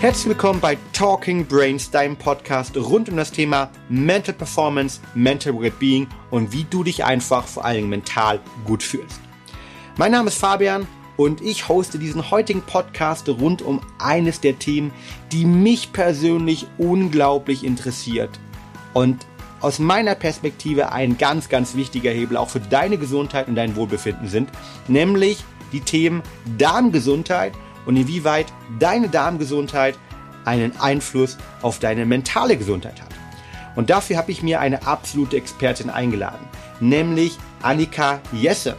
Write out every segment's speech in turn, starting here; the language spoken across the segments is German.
Herzlich willkommen bei Talking Brains, deinem Podcast rund um das Thema Mental Performance, Mental Wellbeing und wie du dich einfach vor allem mental gut fühlst. Mein Name ist Fabian und ich hoste diesen heutigen Podcast rund um eines der Themen, die mich persönlich unglaublich interessiert und aus meiner Perspektive ein ganz, ganz wichtiger Hebel auch für deine Gesundheit und dein Wohlbefinden sind, nämlich die Themen Darmgesundheit und inwieweit deine Darmgesundheit einen Einfluss auf deine mentale Gesundheit hat. Und dafür habe ich mir eine absolute Expertin eingeladen, nämlich Annika Jessen.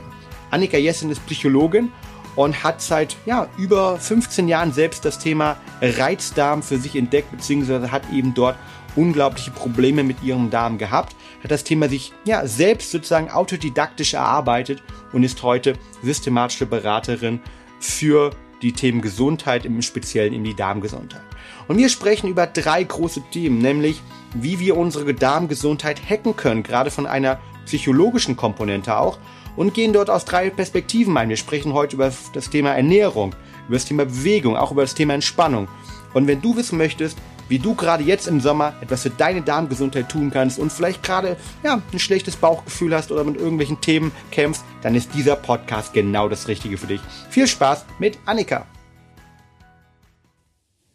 Annika Jessen ist Psychologin und hat seit ja, über 15 Jahren selbst das Thema Reizdarm für sich entdeckt, beziehungsweise hat eben dort unglaubliche Probleme mit ihrem Darm gehabt, hat das Thema sich ja selbst sozusagen autodidaktisch erarbeitet und ist heute systematische Beraterin für die Themen Gesundheit, im Speziellen in die Darmgesundheit. Und wir sprechen über drei große Themen, nämlich wie wir unsere Darmgesundheit hacken können, gerade von einer psychologischen Komponente auch, und gehen dort aus drei Perspektiven ein. Wir sprechen heute über das Thema Ernährung, über das Thema Bewegung, auch über das Thema Entspannung. Und wenn du wissen möchtest, wie du gerade jetzt im Sommer etwas für deine Darmgesundheit tun kannst und vielleicht gerade ja, ein schlechtes Bauchgefühl hast oder mit irgendwelchen Themen kämpfst, dann ist dieser Podcast genau das Richtige für dich. Viel Spaß mit Annika.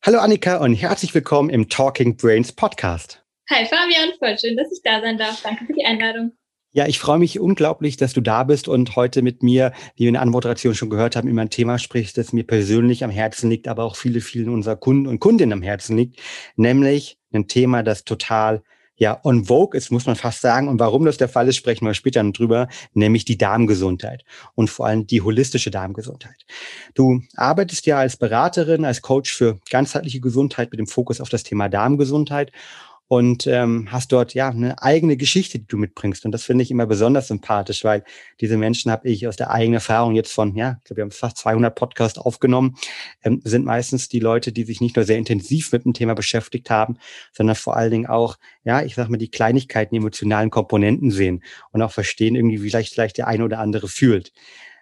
Hallo Annika und herzlich willkommen im Talking Brains Podcast. Hi Fabian, voll schön, dass ich da sein darf. Danke für die Einladung. Ja, ich freue mich unglaublich, dass du da bist und heute mit mir, wie wir in der Anmoderation schon gehört haben, über ein Thema sprichst, das mir persönlich am Herzen liegt, aber auch viele, vielen unserer Kunden und Kundinnen am Herzen liegt, nämlich ein Thema, das total ja on vogue ist, muss man fast sagen. Und warum das der Fall ist, sprechen wir später drüber, nämlich die Darmgesundheit und vor allem die holistische Darmgesundheit. Du arbeitest ja als Beraterin, als Coach für ganzheitliche Gesundheit mit dem Fokus auf das Thema Darmgesundheit und ähm, hast dort ja eine eigene Geschichte, die du mitbringst. Und das finde ich immer besonders sympathisch, weil diese Menschen habe ich aus der eigenen Erfahrung jetzt von, ja, ich glaube, wir haben fast 200 Podcasts aufgenommen, ähm, sind meistens die Leute, die sich nicht nur sehr intensiv mit dem Thema beschäftigt haben, sondern vor allen Dingen auch, ja, ich sag mal, die Kleinigkeiten, die emotionalen Komponenten sehen und auch verstehen irgendwie, wie vielleicht, vielleicht der eine oder andere fühlt.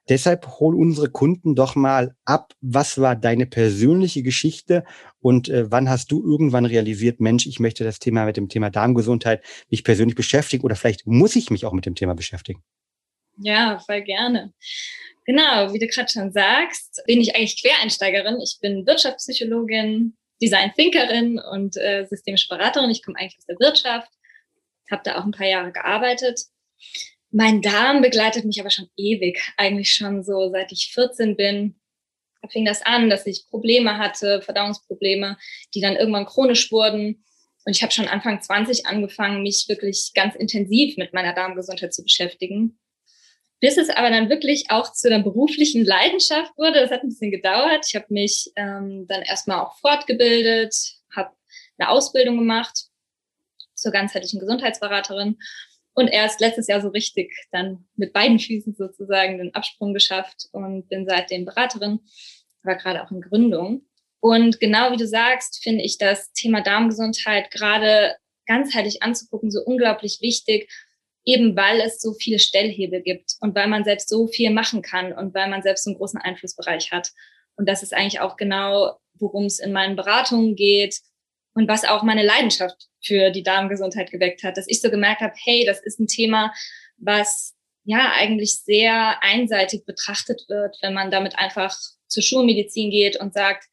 Deshalb hol unsere Kunden doch mal ab, was war deine persönliche Geschichte und äh, wann hast du irgendwann realisiert, Mensch, ich möchte das Thema mit dem Thema Darmgesundheit mich persönlich beschäftigen oder vielleicht muss ich mich auch mit dem Thema beschäftigen? Ja, voll gerne. Genau, wie du gerade schon sagst, bin ich eigentlich Quereinsteigerin. Ich bin Wirtschaftspsychologin, Design Thinkerin und äh, systemische Beraterin. Ich komme eigentlich aus der Wirtschaft, habe da auch ein paar Jahre gearbeitet mein Darm begleitet mich aber schon ewig, eigentlich schon so seit ich 14 bin. Da fing das an, dass ich Probleme hatte, Verdauungsprobleme, die dann irgendwann chronisch wurden. Und ich habe schon Anfang 20 angefangen, mich wirklich ganz intensiv mit meiner Darmgesundheit zu beschäftigen. Bis es aber dann wirklich auch zu einer beruflichen Leidenschaft wurde. Das hat ein bisschen gedauert. Ich habe mich ähm, dann erstmal auch fortgebildet, habe eine Ausbildung gemacht zur ganzheitlichen Gesundheitsberaterin und erst letztes Jahr so richtig dann mit beiden Füßen sozusagen den Absprung geschafft und bin seitdem Beraterin, war gerade auch in Gründung. Und genau wie du sagst, finde ich das Thema Darmgesundheit gerade ganzheitlich anzugucken so unglaublich wichtig, eben weil es so viele Stellhebel gibt und weil man selbst so viel machen kann und weil man selbst so einen großen Einflussbereich hat. Und das ist eigentlich auch genau, worum es in meinen Beratungen geht, und was auch meine Leidenschaft für die Darmgesundheit geweckt hat, dass ich so gemerkt habe, hey, das ist ein Thema, was ja eigentlich sehr einseitig betrachtet wird, wenn man damit einfach zur Schulmedizin geht und sagt,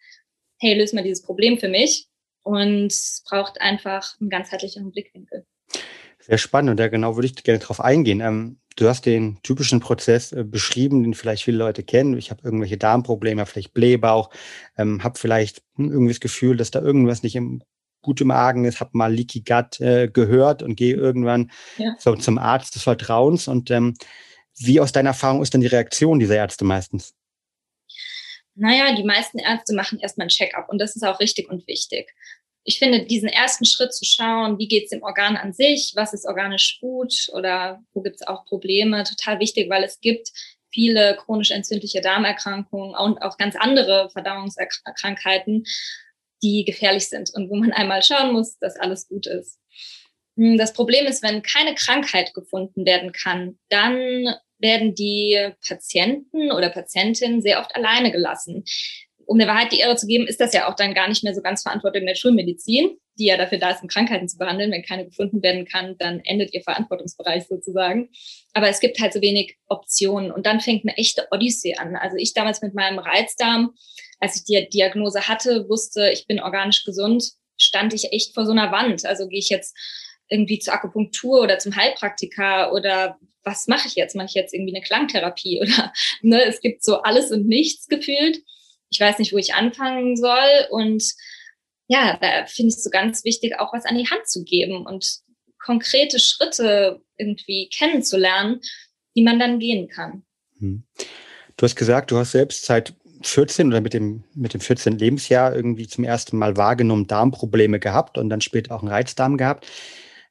hey, löse mal dieses Problem für mich. Und braucht einfach einen ganzheitlichen Blickwinkel. Sehr spannend und da genau würde ich gerne drauf eingehen. Ähm, du hast den typischen Prozess äh, beschrieben, den vielleicht viele Leute kennen. Ich habe irgendwelche Darmprobleme, vielleicht Blähbauch, ähm, habe vielleicht hm, irgendwie das Gefühl, dass da irgendwas nicht im gute Magen ist, habe mal Leaky Gut äh, gehört und gehe irgendwann ja. so zum Arzt des Vertrauens. Und ähm, wie aus deiner Erfahrung ist dann die Reaktion dieser Ärzte meistens? Naja, die meisten Ärzte machen erstmal ein Check-up und das ist auch richtig und wichtig. Ich finde, diesen ersten Schritt zu schauen, wie geht es dem Organ an sich, was ist organisch gut oder wo gibt es auch Probleme, total wichtig, weil es gibt viele chronisch entzündliche Darmerkrankungen und auch ganz andere Verdauungskrankheiten, die gefährlich sind und wo man einmal schauen muss, dass alles gut ist. Hm, das Problem ist, wenn keine Krankheit gefunden werden kann, dann werden die Patienten oder Patientinnen sehr oft alleine gelassen. Um der Wahrheit die Ehre zu geben, ist das ja auch dann gar nicht mehr so ganz Verantwortung der Schulmedizin, die ja dafür da ist, um Krankheiten zu behandeln. Wenn keine gefunden werden kann, dann endet ihr Verantwortungsbereich sozusagen. Aber es gibt halt so wenig Optionen und dann fängt eine echte Odyssee an. Also ich damals mit meinem Reizdarm, als ich die Diagnose hatte, wusste, ich bin organisch gesund, stand ich echt vor so einer Wand. Also gehe ich jetzt irgendwie zur Akupunktur oder zum Heilpraktiker oder was mache ich jetzt? Mache ich jetzt irgendwie eine Klangtherapie oder ne, es gibt so alles und nichts gefühlt. Ich weiß nicht, wo ich anfangen soll und ja, da finde ich es so ganz wichtig, auch was an die Hand zu geben und konkrete Schritte irgendwie kennenzulernen, die man dann gehen kann. Hm. Du hast gesagt, du hast selbst seit 14 oder mit dem, mit dem 14. Lebensjahr irgendwie zum ersten Mal wahrgenommen Darmprobleme gehabt und dann später auch einen Reizdarm gehabt.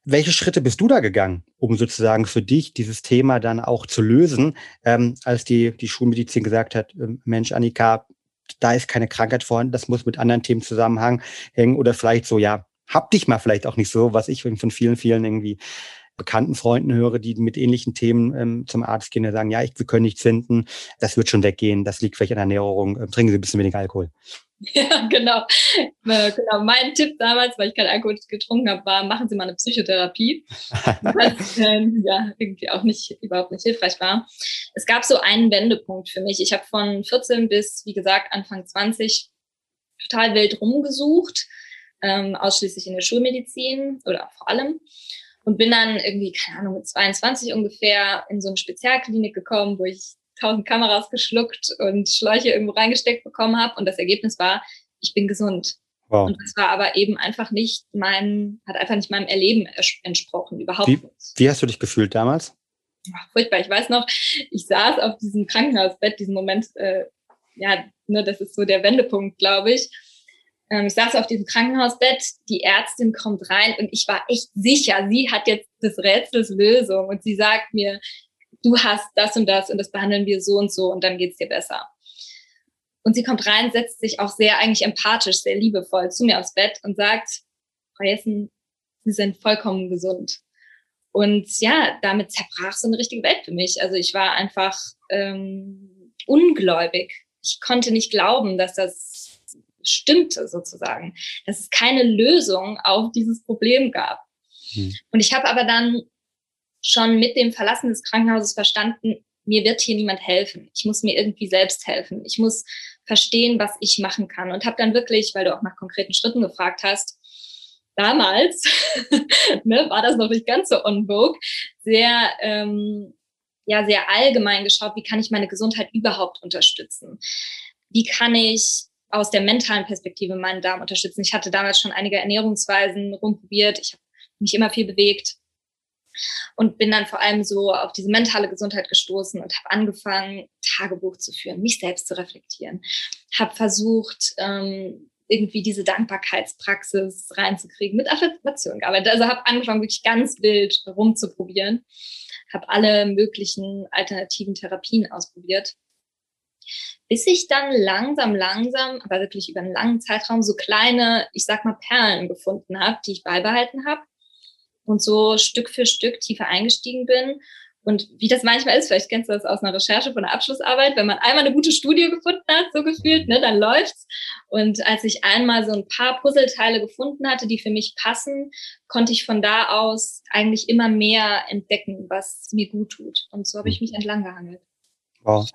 Welche Schritte bist du da gegangen, um sozusagen für dich dieses Thema dann auch zu lösen, ähm, als die, die Schulmedizin gesagt hat, äh, Mensch, Annika, da ist keine Krankheit vorhanden, das muss mit anderen Themen zusammenhängen oder vielleicht so, ja, hab dich mal vielleicht auch nicht so, was ich von vielen, vielen irgendwie bekannten Freunden höre, die mit ähnlichen Themen ähm, zum Arzt gehen und sagen, ja, ich, wir können nichts finden, das wird schon weggehen, das liegt vielleicht an der Ernährung, äh, trinken Sie ein bisschen weniger Alkohol. Ja, genau. Äh, genau. Mein Tipp damals, weil ich keinen Alkohol getrunken habe, war, machen Sie mal eine Psychotherapie. was äh, ja irgendwie auch nicht, überhaupt nicht hilfreich war. Es gab so einen Wendepunkt für mich. Ich habe von 14 bis, wie gesagt, Anfang 20 total wild rumgesucht, ähm, ausschließlich in der Schulmedizin oder vor allem und bin dann irgendwie, keine Ahnung, mit 22 ungefähr in so eine Spezialklinik gekommen, wo ich tausend Kameras geschluckt und Schläuche irgendwo reingesteckt bekommen habe. Und das Ergebnis war, ich bin gesund. Wow. Und das war aber eben einfach nicht mein, hat einfach nicht meinem Erleben entsprochen, überhaupt wie, nicht. Wie hast du dich gefühlt damals? Ach, furchtbar. Ich weiß noch, ich saß auf diesem Krankenhausbett, diesen Moment, äh, ja, ne, das ist so der Wendepunkt, glaube ich. Ähm, ich saß auf diesem Krankenhausbett, die Ärztin kommt rein und ich war echt sicher, sie hat jetzt des Rätsels Lösung und sie sagt mir, du hast das und das und das behandeln wir so und so und dann geht's dir besser. Und sie kommt rein, setzt sich auch sehr eigentlich empathisch, sehr liebevoll zu mir aufs Bett und sagt, Frau Jessen, Sie sind vollkommen gesund. Und ja, damit zerbrach so eine richtige Welt für mich. Also ich war einfach ähm, ungläubig. Ich konnte nicht glauben, dass das stimmte sozusagen, dass es keine Lösung auf dieses Problem gab. Hm. Und ich habe aber dann schon mit dem Verlassen des Krankenhauses verstanden, mir wird hier niemand helfen. Ich muss mir irgendwie selbst helfen. Ich muss verstehen, was ich machen kann. Und habe dann wirklich, weil du auch nach konkreten Schritten gefragt hast, damals ne, war das noch nicht ganz so on vogue, sehr, ähm, ja, sehr allgemein geschaut, wie kann ich meine Gesundheit überhaupt unterstützen? Wie kann ich aus der mentalen Perspektive meinen Darm unterstützen. Ich hatte damals schon einige Ernährungsweisen rumprobiert. Ich habe mich immer viel bewegt und bin dann vor allem so auf diese mentale Gesundheit gestoßen und habe angefangen, Tagebuch zu führen, mich selbst zu reflektieren. Habe versucht, ähm, irgendwie diese Dankbarkeitspraxis reinzukriegen, mit Affirmation gearbeitet. Also habe angefangen, wirklich ganz wild rumzuprobieren, habe alle möglichen alternativen Therapien ausprobiert bis ich dann langsam, langsam, aber wirklich über einen langen Zeitraum so kleine, ich sag mal, Perlen gefunden habe, die ich beibehalten habe und so Stück für Stück tiefer eingestiegen bin. Und wie das manchmal ist, vielleicht kennst du das aus einer Recherche von einer Abschlussarbeit, wenn man einmal eine gute Studie gefunden hat, so gefühlt, ne, dann läuft's. Und als ich einmal so ein paar Puzzleteile gefunden hatte, die für mich passen, konnte ich von da aus eigentlich immer mehr entdecken, was mir gut tut. Und so habe ich mich entlang gehangelt. Wow.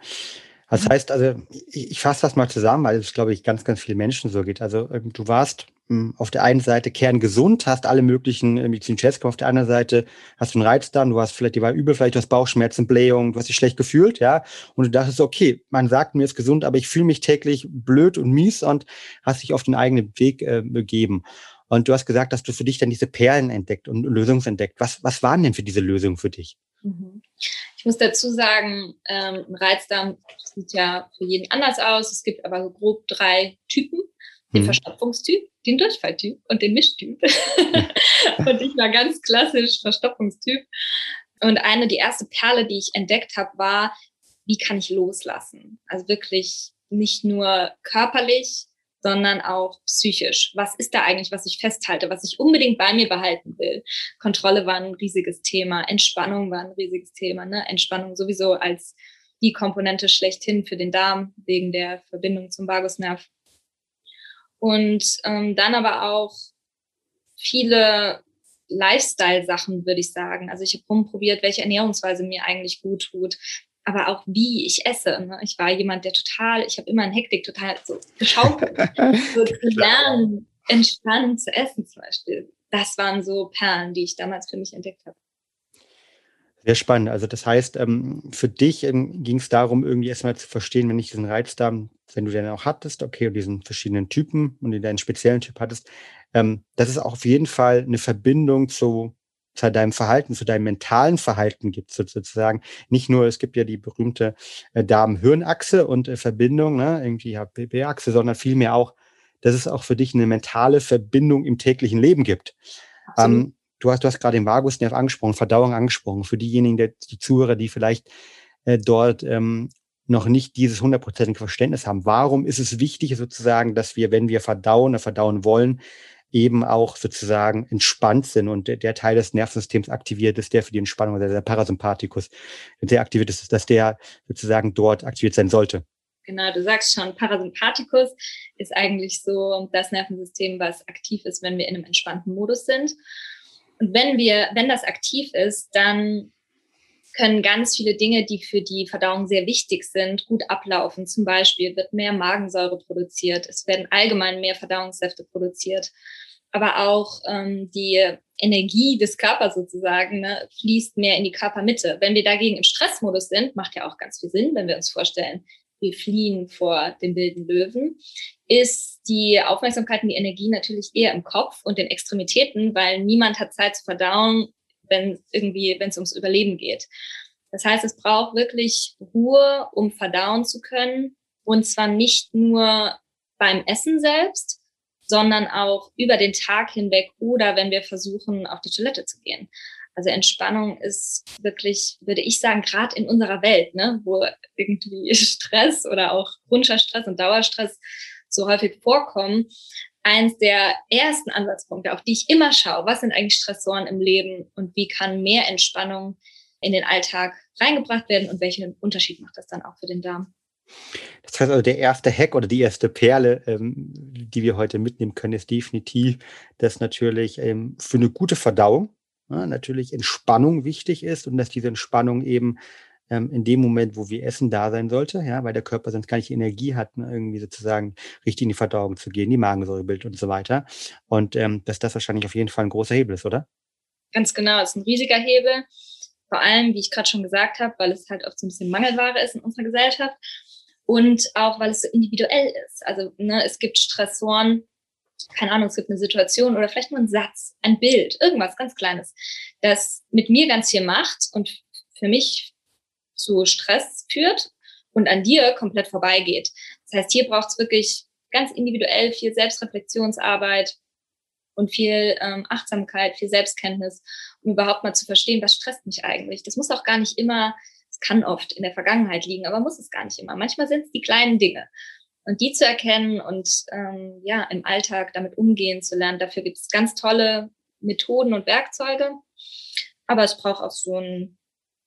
Das mhm. heißt also, ich, ich fasse das mal zusammen, weil es, glaube ich, ganz, ganz vielen Menschen so geht. Also ähm, du warst hm, auf der einen Seite kerngesund, hast alle möglichen äh, medizinischen gemacht, auf der anderen Seite hast du einen Reizdarm, du hast vielleicht, die war übel, vielleicht du hast Bauchschmerzen, Blähung, du hast dich schlecht gefühlt, ja, und du dachtest, okay, man sagt mir ist gesund, aber ich fühle mich täglich blöd und mies und hast dich auf den eigenen Weg äh, begeben. Und du hast gesagt, dass du für dich dann diese Perlen entdeckt und Lösungen entdeckt. Was, was waren denn für diese Lösungen für dich? Mhm. Ich muss dazu sagen, ähm, ein Reizdarm sieht ja für jeden anders aus. Es gibt aber so grob drei Typen. Den mhm. Verstopfungstyp, den Durchfalltyp und den Mischtyp. und ich war ganz klassisch Verstopfungstyp. Und eine, die erste Perle, die ich entdeckt habe, war, wie kann ich loslassen? Also wirklich nicht nur körperlich, sondern auch psychisch. Was ist da eigentlich, was ich festhalte, was ich unbedingt bei mir behalten will? Kontrolle war ein riesiges Thema, Entspannung war ein riesiges Thema. Ne? Entspannung sowieso als die Komponente schlechthin für den Darm wegen der Verbindung zum Vagusnerv. Und ähm, dann aber auch viele Lifestyle-Sachen, würde ich sagen. Also ich habe rumprobiert, welche Ernährungsweise mir eigentlich gut tut, aber auch wie ich esse. Ne? Ich war jemand, der total, ich habe immer in Hektik total so geschaukelt, so zu lernen, entspannt zu essen zum Beispiel. Das waren so Perlen, die ich damals für mich entdeckt habe. Sehr spannend. Also das heißt, ähm, für dich ähm, ging es darum, irgendwie erstmal zu verstehen, wenn ich diesen Reizdarm, wenn du den auch hattest, okay, und diesen verschiedenen Typen und deinen speziellen Typ hattest, ähm, dass es auch auf jeden Fall eine Verbindung zu, zu deinem Verhalten, zu deinem mentalen Verhalten gibt, sozusagen. Nicht nur, es gibt ja die berühmte äh, Darm-Hirn-Achse und äh, Verbindung, ne, irgendwie HPP-Achse, sondern vielmehr auch, dass es auch für dich eine mentale Verbindung im täglichen Leben gibt. Ähm, du hast, du hast gerade den Vagusnerv angesprochen, Verdauung angesprochen. Für diejenigen, der, die Zuhörer, die vielleicht äh, dort ähm, noch nicht dieses hundertprozentige Verständnis haben. Warum ist es wichtig sozusagen, dass wir, wenn wir verdauen oder verdauen wollen, eben auch sozusagen entspannt sind und der, Teil des Nervensystems aktiviert ist, der für die Entspannung, also der Parasympathikus, der aktiviert ist, dass der sozusagen dort aktiviert sein sollte. Genau, du sagst schon, Parasympathikus ist eigentlich so das Nervensystem, was aktiv ist, wenn wir in einem entspannten Modus sind. Und wenn wir, wenn das aktiv ist, dann können ganz viele Dinge, die für die Verdauung sehr wichtig sind, gut ablaufen. Zum Beispiel wird mehr Magensäure produziert, es werden allgemein mehr Verdauungssäfte produziert, aber auch ähm, die Energie des Körpers sozusagen ne, fließt mehr in die Körpermitte. Wenn wir dagegen im Stressmodus sind, macht ja auch ganz viel Sinn, wenn wir uns vorstellen, wir fliehen vor dem wilden Löwen, ist die Aufmerksamkeit und die Energie natürlich eher im Kopf und den Extremitäten, weil niemand hat Zeit zu verdauen, wenn irgendwie, wenn es ums Überleben geht. Das heißt, es braucht wirklich Ruhe, um verdauen zu können. Und zwar nicht nur beim Essen selbst, sondern auch über den Tag hinweg oder wenn wir versuchen, auf die Toilette zu gehen. Also Entspannung ist wirklich, würde ich sagen, gerade in unserer Welt, ne, wo irgendwie Stress oder auch chronischer Stress und Dauerstress so häufig vorkommen, eins der ersten Ansatzpunkte, auf die ich immer schaue, was sind eigentlich Stressoren im Leben und wie kann mehr Entspannung in den Alltag reingebracht werden und welchen Unterschied macht das dann auch für den Darm? Das heißt also, der erste Hack oder die erste Perle, ähm, die wir heute mitnehmen können, ist definitiv, dass natürlich ähm, für eine gute Verdauung ja, natürlich Entspannung wichtig ist und dass diese Entspannung eben ähm, in dem Moment, wo wir essen, da sein sollte, ja, weil der Körper sonst gar nicht Energie hat, ne, irgendwie sozusagen richtig in die Verdauung zu gehen, die Magensäure bildet und so weiter. Und ähm, dass das wahrscheinlich auf jeden Fall ein großer Hebel ist, oder? Ganz genau, es ist ein riesiger Hebel. Vor allem, wie ich gerade schon gesagt habe, weil es halt oft so ein bisschen Mangelware ist in unserer Gesellschaft und auch, weil es so individuell ist. Also ne, es gibt Stressoren, keine Ahnung, es gibt eine Situation oder vielleicht nur ein Satz, ein Bild, irgendwas ganz Kleines, das mit mir ganz viel macht und für mich zu Stress führt und an dir komplett vorbeigeht. Das heißt, hier braucht es wirklich ganz individuell viel Selbstreflexionsarbeit und viel ähm, Achtsamkeit, viel Selbstkenntnis, um überhaupt mal zu verstehen, was stresst mich eigentlich. Das muss auch gar nicht immer, es kann oft in der Vergangenheit liegen, aber muss es gar nicht immer. Manchmal sind es die kleinen Dinge. Und die zu erkennen und ähm, ja, im Alltag damit umgehen zu lernen, dafür gibt es ganz tolle Methoden und Werkzeuge. Aber es braucht auch so ein,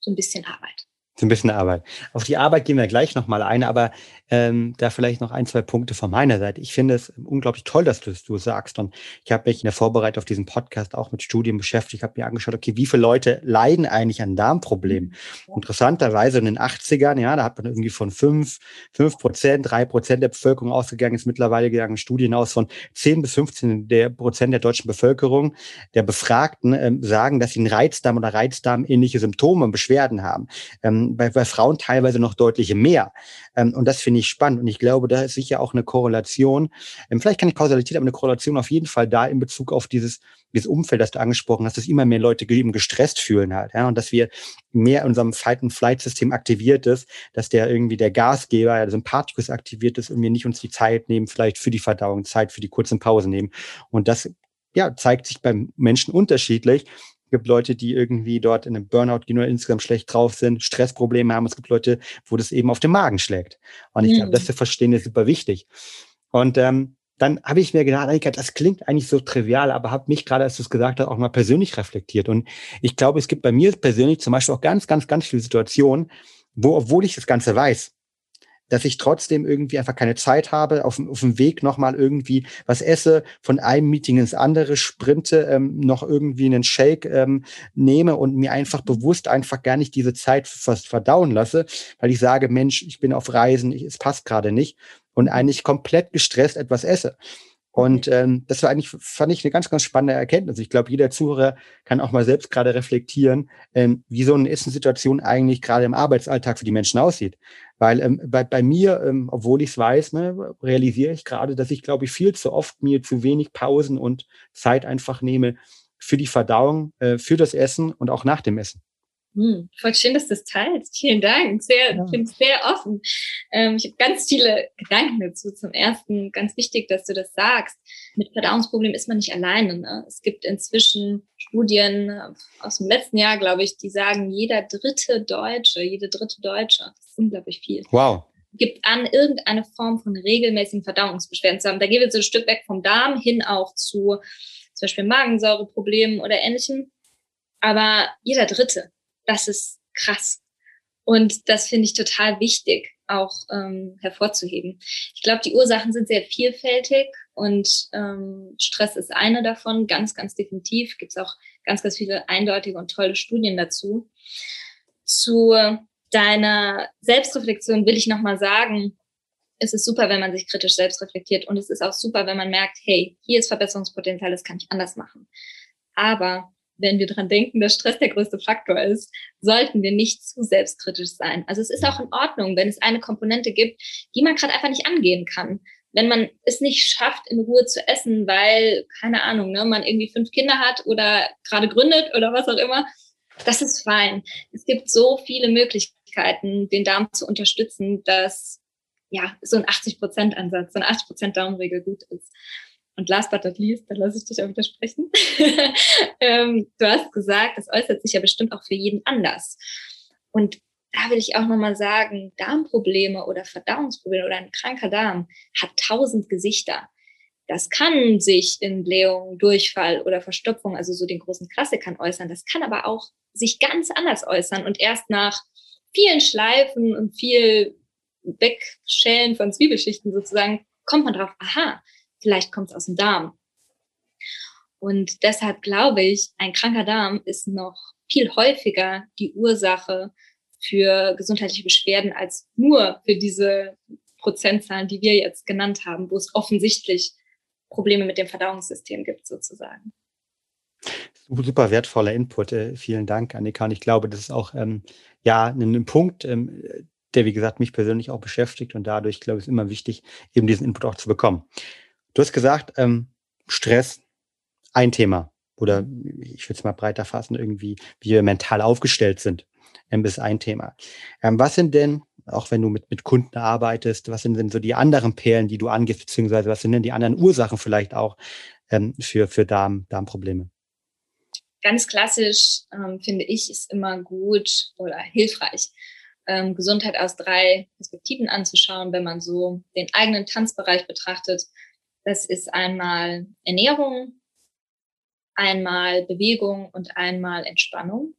so ein bisschen Arbeit. So ein bisschen Arbeit. Auf die Arbeit gehen wir gleich nochmal ein, aber ähm, da vielleicht noch ein, zwei Punkte von meiner Seite. Ich finde es unglaublich toll, dass du es du sagst. Und ich habe mich in der Vorbereitung auf diesen Podcast auch mit Studien beschäftigt, habe mir angeschaut, okay, wie viele Leute leiden eigentlich an Darmproblemen? Ja. Interessanterweise in den 80ern, ja, da hat man irgendwie von fünf, fünf Prozent, drei Prozent der Bevölkerung ausgegangen, ist mittlerweile gegangen Studien aus von zehn bis 15 der Prozent der deutschen Bevölkerung, der Befragten, ähm, sagen, dass sie einen Reizdarm oder Reizdarm ähnliche Symptome und Beschwerden haben. Ähm, bei, bei Frauen teilweise noch deutlich mehr. Ähm, und das finde ich spannend. Und ich glaube, da ist sicher auch eine Korrelation. Ähm, vielleicht keine Kausalität, aber eine Korrelation auf jeden Fall da in Bezug auf dieses, dieses Umfeld, das du angesprochen hast, dass immer mehr Leute eben gestresst fühlen halt. Ja, und dass wir mehr in unserem Fight-and-Flight-System aktiviert ist, dass der irgendwie der Gasgeber, der Sympathikus aktiviert ist und wir nicht uns die Zeit nehmen, vielleicht für die Verdauung, Zeit für die kurzen Pausen nehmen. Und das ja, zeigt sich beim Menschen unterschiedlich. Es gibt Leute, die irgendwie dort in einem Burnout gehen oder insgesamt schlecht drauf sind, Stressprobleme haben. Es gibt Leute, wo das eben auf den Magen schlägt. Und ich mhm. glaube, das zu verstehen ist super wichtig. Und ähm, dann habe ich mir gedacht, Annika, das klingt eigentlich so trivial, aber habe mich gerade, als du es gesagt hast, auch mal persönlich reflektiert. Und ich glaube, es gibt bei mir persönlich zum Beispiel auch ganz, ganz, ganz viele Situationen, wo, obwohl ich das Ganze weiß, dass ich trotzdem irgendwie einfach keine Zeit habe, auf, auf dem Weg nochmal irgendwie was esse, von einem Meeting ins andere sprinte, ähm, noch irgendwie einen Shake ähm, nehme und mir einfach bewusst einfach gar nicht diese Zeit fast verdauen lasse, weil ich sage, Mensch, ich bin auf Reisen, ich, es passt gerade nicht und eigentlich komplett gestresst etwas esse. Und ähm, das war eigentlich, fand ich eine ganz, ganz spannende Erkenntnis. Ich glaube, jeder Zuhörer kann auch mal selbst gerade reflektieren, ähm, wie so eine Essenssituation eigentlich gerade im Arbeitsalltag für die Menschen aussieht. Weil ähm, bei, bei mir, ähm, obwohl ich es weiß, ne, realisiere ich gerade, dass ich, glaube ich, viel zu oft mir zu wenig Pausen und Zeit einfach nehme für die Verdauung, äh, für das Essen und auch nach dem Essen. Hm, voll schön, dass du das teilst. Vielen Dank. Sehr, ja. bin sehr offen. Ähm, ich habe ganz viele Gedanken dazu. Zum ersten, ganz wichtig, dass du das sagst. Mit Verdauungsproblemen ist man nicht alleine. Ne? Es gibt inzwischen Studien aus dem letzten Jahr, glaube ich, die sagen, jeder dritte Deutsche, jede dritte Deutsche, das ist unglaublich viel. Wow. Gibt an, irgendeine Form von regelmäßigen Verdauungsbeschwerden zu haben. Da gehen wir so ein Stück weg vom Darm hin auch zu zum Beispiel Magensäureproblemen oder ähnlichem. Aber jeder Dritte das ist krass. Und das finde ich total wichtig auch ähm, hervorzuheben. Ich glaube, die Ursachen sind sehr vielfältig und ähm, Stress ist eine davon, ganz, ganz definitiv. Gibt es auch ganz, ganz viele eindeutige und tolle Studien dazu. Zu deiner Selbstreflexion will ich nochmal sagen, es ist super, wenn man sich kritisch selbst reflektiert und es ist auch super, wenn man merkt, hey, hier ist Verbesserungspotenzial, das kann ich anders machen. Aber wenn wir dran denken, dass Stress der größte Faktor ist, sollten wir nicht zu selbstkritisch sein. Also es ist auch in Ordnung, wenn es eine Komponente gibt, die man gerade einfach nicht angehen kann. Wenn man es nicht schafft, in Ruhe zu essen, weil, keine Ahnung, ne, man irgendwie fünf Kinder hat oder gerade gründet oder was auch immer, das ist fein. Es gibt so viele Möglichkeiten, den Darm zu unterstützen, dass ja so ein 80-Prozent-Ansatz, so eine 80-Prozent Daumenregel gut ist. Und last but not least, da lasse ich dich auch widersprechen. ähm, du hast gesagt, das äußert sich ja bestimmt auch für jeden anders. Und da will ich auch nochmal sagen, Darmprobleme oder Verdauungsprobleme oder ein kranker Darm hat tausend Gesichter. Das kann sich in Blähung, Durchfall oder Verstopfung, also so den großen Klassikern äußern. Das kann aber auch sich ganz anders äußern und erst nach vielen Schleifen und viel Wegschälen von Zwiebelschichten sozusagen kommt man drauf, aha, vielleicht kommt es aus dem Darm. Und deshalb glaube ich, ein kranker Darm ist noch viel häufiger die Ursache für gesundheitliche Beschwerden als nur für diese Prozentzahlen, die wir jetzt genannt haben, wo es offensichtlich Probleme mit dem Verdauungssystem gibt, sozusagen. Super wertvoller Input. Äh, vielen Dank, Annika. Und ich glaube, das ist auch ähm, ja ein, Punkt, ähm, der, wie gesagt, mich persönlich auch beschäftigt. Und dadurch, glaube ich, ist immer wichtig, eben diesen Input auch zu bekommen. Du hast gesagt, ähm, Stress, ein Thema. Oder ich würde es mal breiter fassen, irgendwie, wie wir mental aufgestellt sind, ähm, ist ein Thema. Ähm, was sind denn, auch wenn du mit, mit Kunden arbeitest, was sind denn so die anderen Perlen, die du angehst, beziehungsweise was sind denn die anderen Ursachen vielleicht auch ähm, für, für Darm, Darmprobleme? Ganz klassisch, ähm, finde ich, ist immer gut oder hilfreich, ähm, Gesundheit aus drei Perspektiven anzuschauen, wenn man so den eigenen Tanzbereich betrachtet das ist einmal Ernährung, einmal Bewegung und einmal Entspannung.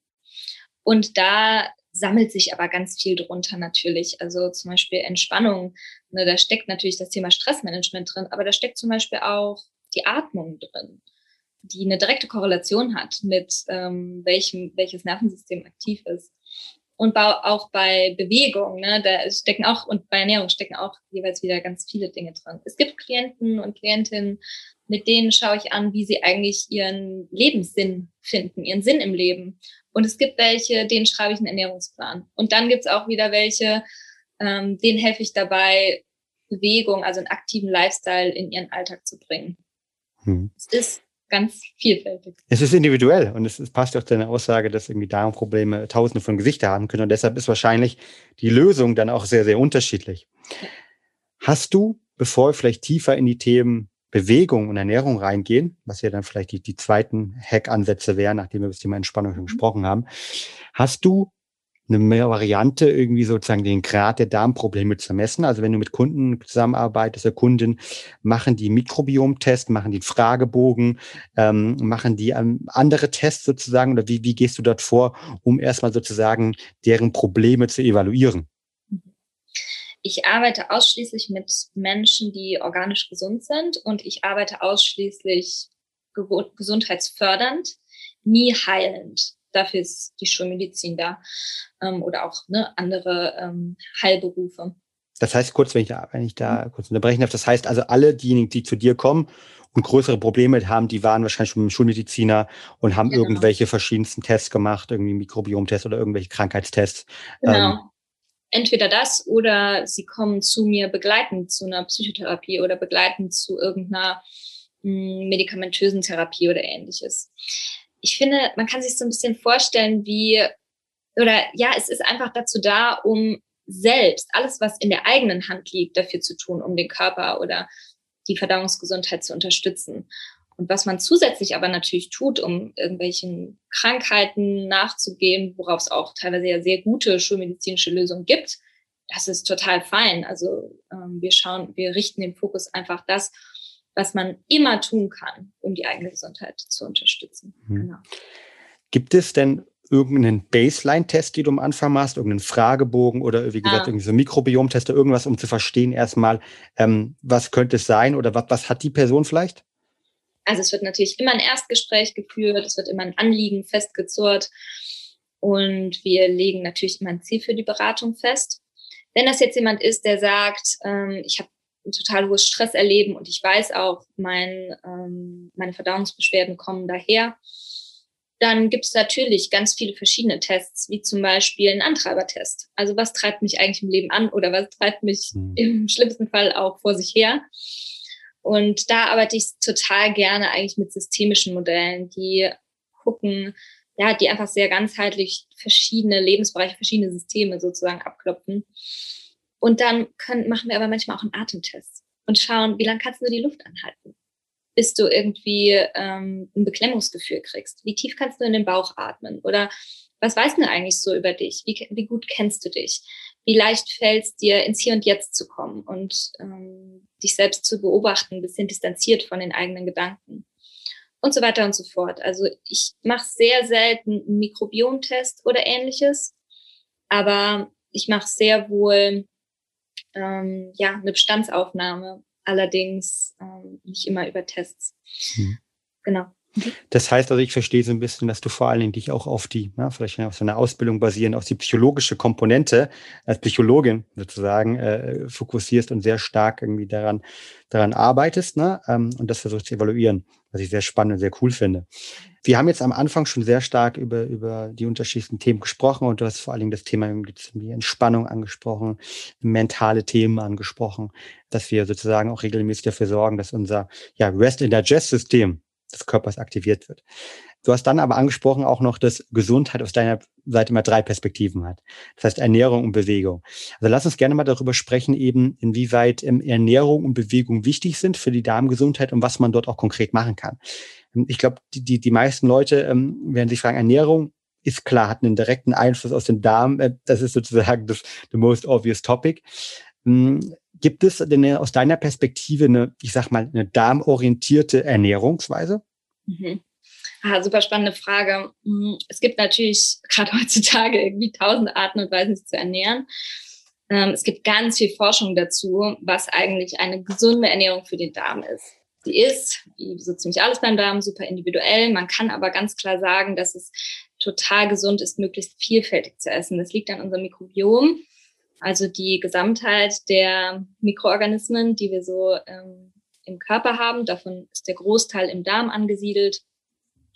Und da sammelt sich aber ganz viel drunter natürlich. Also zum Beispiel Entspannung, ne, da steckt natürlich das Thema Stressmanagement drin, aber da steckt zum Beispiel auch die Atmung drin, die eine direkte Korrelation hat mit ähm, welchem, welches Nervensystem aktiv ist und auch bei Bewegung, ne, da stecken auch und bei Ernährung stecken auch jeweils wieder ganz viele Dinge drin. Es gibt Klienten und Klientinnen, mit denen schaue ich an, wie sie eigentlich ihren Lebenssinn finden, ihren Sinn im Leben. Und es gibt welche, denen schreibe ich einen Ernährungsplan. Und dann gibt es auch wieder welche, ähm, denen helfe ich dabei, Bewegung, also einen aktiven Lifestyle in ihren Alltag zu bringen. Hm. Es ist ganz vielfältig. Es ist individuell und es, es passt ja auch deine Aussage, dass irgendwie Darmprobleme tausende von Gesichter haben können und deshalb ist wahrscheinlich die Lösung dann auch sehr, sehr unterschiedlich. Hast du, bevor wir vielleicht tiefer in die Themen Bewegung und Ernährung reingehen, was ja dann vielleicht die, die zweiten Hack-Ansätze wären, nachdem wir über das Thema Entspannung schon mhm. gesprochen haben, hast du eine Variante, irgendwie sozusagen den Grad der Darmprobleme zu messen. Also wenn du mit Kunden zusammenarbeitest oder Kunden, machen die Mikrobiomtest, machen die Fragebogen, ähm, machen die ähm, andere Tests sozusagen oder wie, wie gehst du dort vor, um erstmal sozusagen deren Probleme zu evaluieren? Ich arbeite ausschließlich mit Menschen, die organisch gesund sind und ich arbeite ausschließlich gesundheitsfördernd, nie heilend. Dafür ist die Schulmedizin da ähm, oder auch ne, andere ähm, Heilberufe. Das heißt, kurz, wenn ich da, wenn ich da mhm. kurz unterbrechen darf, das heißt also, alle diejenigen, die zu dir kommen und größere Probleme haben, die waren wahrscheinlich schon Schulmediziner und haben genau. irgendwelche verschiedensten Tests gemacht, irgendwie Mikrobiomtests oder irgendwelche Krankheitstests. Genau. Ähm, Entweder das oder sie kommen zu mir begleitend zu einer Psychotherapie oder begleitend zu irgendeiner mh, hm, medikamentösen Therapie oder ähnliches. Ich finde, man kann sich so ein bisschen vorstellen, wie, oder ja, es ist einfach dazu da, um selbst alles, was in der eigenen Hand liegt, dafür zu tun, um den Körper oder die Verdauungsgesundheit zu unterstützen. Und was man zusätzlich aber natürlich tut, um irgendwelchen Krankheiten nachzugehen, worauf es auch teilweise ja sehr gute schulmedizinische Lösungen gibt, das ist total fein. Also ähm, wir schauen, wir richten den Fokus einfach das, was man immer tun kann, um die eigene Gesundheit zu unterstützen. Mhm. Genau. Gibt es denn irgendeinen Baseline-Test, die du am Anfang machst, irgendeinen Fragebogen oder wie gesagt, ah. irgendwie so Mikrobiom-Test oder irgendwas, um zu verstehen erstmal, ähm, was könnte es sein oder was, was hat die Person vielleicht? Also es wird natürlich immer ein Erstgespräch geführt, es wird immer ein Anliegen festgezurrt und wir legen natürlich immer ein Ziel für die Beratung fest. Wenn das jetzt jemand ist, der sagt, ähm, ich habe ein total hohes Stress erleben und ich weiß auch, mein, ähm, meine Verdauungsbeschwerden kommen daher, dann gibt es natürlich ganz viele verschiedene Tests, wie zum Beispiel ein Antreibertest. Also was treibt mich eigentlich im Leben an oder was treibt mich mhm. im schlimmsten Fall auch vor sich her? Und da arbeite ich total gerne eigentlich mit systemischen Modellen, die gucken, ja, die einfach sehr ganzheitlich verschiedene Lebensbereiche, verschiedene Systeme sozusagen abklopfen. Und dann können, machen wir aber manchmal auch einen Atemtest und schauen, wie lange kannst du die Luft anhalten? bis du irgendwie ähm, ein Beklemmungsgefühl kriegst? Wie tief kannst du in den Bauch atmen? Oder was weißt du eigentlich so über dich? Wie, wie gut kennst du dich? Wie leicht fällt es dir, ins Hier und Jetzt zu kommen und ähm, dich selbst zu beobachten, ein bisschen distanziert von den eigenen Gedanken? Und so weiter und so fort. Also ich mache sehr selten einen Mikrobiomtest oder ähnliches, aber ich mache sehr wohl ähm, ja, eine Bestandsaufnahme allerdings ähm, nicht immer über Tests. Mhm. Genau. Das heißt also, ich verstehe so ein bisschen, dass du vor allen Dingen dich auch auf die, na, vielleicht auf so eine Ausbildung basierend, auf die psychologische Komponente als Psychologin sozusagen äh, fokussierst und sehr stark irgendwie daran, daran arbeitest ne, ähm, und das versuchst zu evaluieren, was ich sehr spannend und sehr cool finde. Wir haben jetzt am Anfang schon sehr stark über, über die unterschiedlichen Themen gesprochen und du hast vor allen Dingen das Thema irgendwie Entspannung angesprochen, mentale Themen angesprochen, dass wir sozusagen auch regelmäßig dafür sorgen, dass unser ja, Rest and Digest System des Körpers aktiviert wird. Du hast dann aber angesprochen auch noch, dass Gesundheit aus deiner Seite immer drei Perspektiven hat. Das heißt Ernährung und Bewegung. Also lass uns gerne mal darüber sprechen, eben inwieweit ähm, Ernährung und Bewegung wichtig sind für die Darmgesundheit und was man dort auch konkret machen kann. Ähm, ich glaube, die, die, die meisten Leute ähm, werden sich fragen, Ernährung ist klar, hat einen direkten Einfluss aus dem Darm. Äh, das ist sozusagen das the most obvious topic. Ähm, gibt es denn aus deiner Perspektive eine, ich sag mal, eine darmorientierte Ernährungsweise? Mhm. Ah, super spannende Frage. Mhm. Es gibt natürlich gerade heutzutage irgendwie tausend Arten und Weisen, sich zu ernähren. Ähm, es gibt ganz viel Forschung dazu, was eigentlich eine gesunde Ernährung für den Darm ist. Sie ist, wie so ziemlich alles beim Darm, super individuell. Man kann aber ganz klar sagen, dass es total gesund ist, möglichst vielfältig zu essen. Das liegt an unserem Mikrobiom, also die Gesamtheit der Mikroorganismen, die wir so ähm, im Körper haben. Davon ist der Großteil im Darm angesiedelt.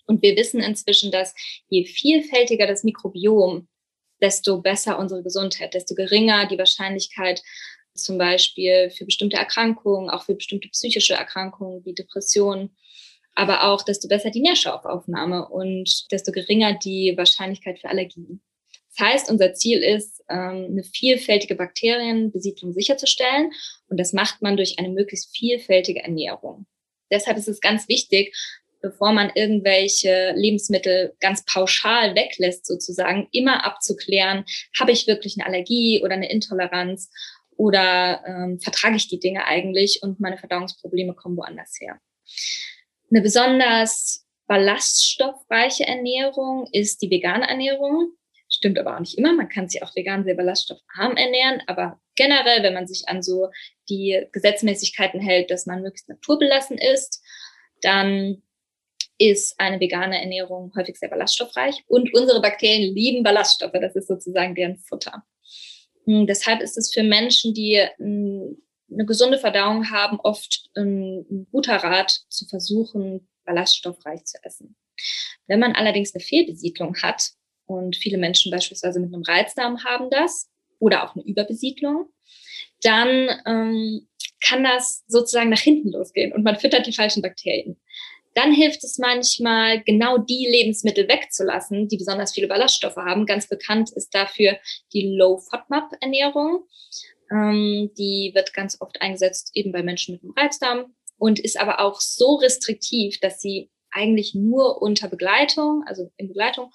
Und wir wissen inzwischen, dass je vielfältiger das Mikrobiom, desto besser unsere Gesundheit, desto geringer die Wahrscheinlichkeit zum Beispiel für bestimmte Erkrankungen, auch für bestimmte psychische Erkrankungen wie Depressionen, aber auch desto besser die Nährstoffaufnahme und desto geringer die Wahrscheinlichkeit für Allergien. Das heißt, unser Ziel ist, ähm, eine vielfältige Bakterienbesiedlung sicherzustellen und das macht man durch eine möglichst vielfältige Ernährung. Deshalb ist es ganz wichtig, bevor man irgendwelche Lebensmittel ganz pauschal weglässt, sozusagen, immer abzuklären, habe ich wirklich eine Allergie oder eine Intoleranz oder ähm, vertrage ich die Dinge eigentlich und meine Verdauungsprobleme kommen woanders her. Eine besonders ballaststoffreiche Ernährung ist die vegane Ernährung. Stimmt aber auch nicht immer. Man kann sich auch vegan sehr ballaststoffarm ernähren, aber generell, wenn man sich an so die Gesetzmäßigkeiten hält, dass man möglichst naturbelassen ist, dann ist eine vegane Ernährung häufig sehr ballaststoffreich und unsere Bakterien lieben Ballaststoffe. Das ist sozusagen deren Futter. Hm, deshalb ist es für Menschen, die hm, eine gesunde Verdauung haben, oft ein, ein guter Rat zu versuchen, ballaststoffreich zu essen. Wenn man allerdings eine Fehlbesiedlung hat, und viele Menschen beispielsweise mit einem Reizdarm haben das oder auch eine Überbesiedlung, dann ähm, kann das sozusagen nach hinten losgehen und man füttert die falschen Bakterien. Dann hilft es manchmal, genau die Lebensmittel wegzulassen, die besonders viele Ballaststoffe haben. Ganz bekannt ist dafür die Low-FODMAP-Ernährung. Ähm, die wird ganz oft eingesetzt eben bei Menschen mit einem Reizdarm und ist aber auch so restriktiv, dass sie eigentlich nur unter Begleitung, also in Begleitung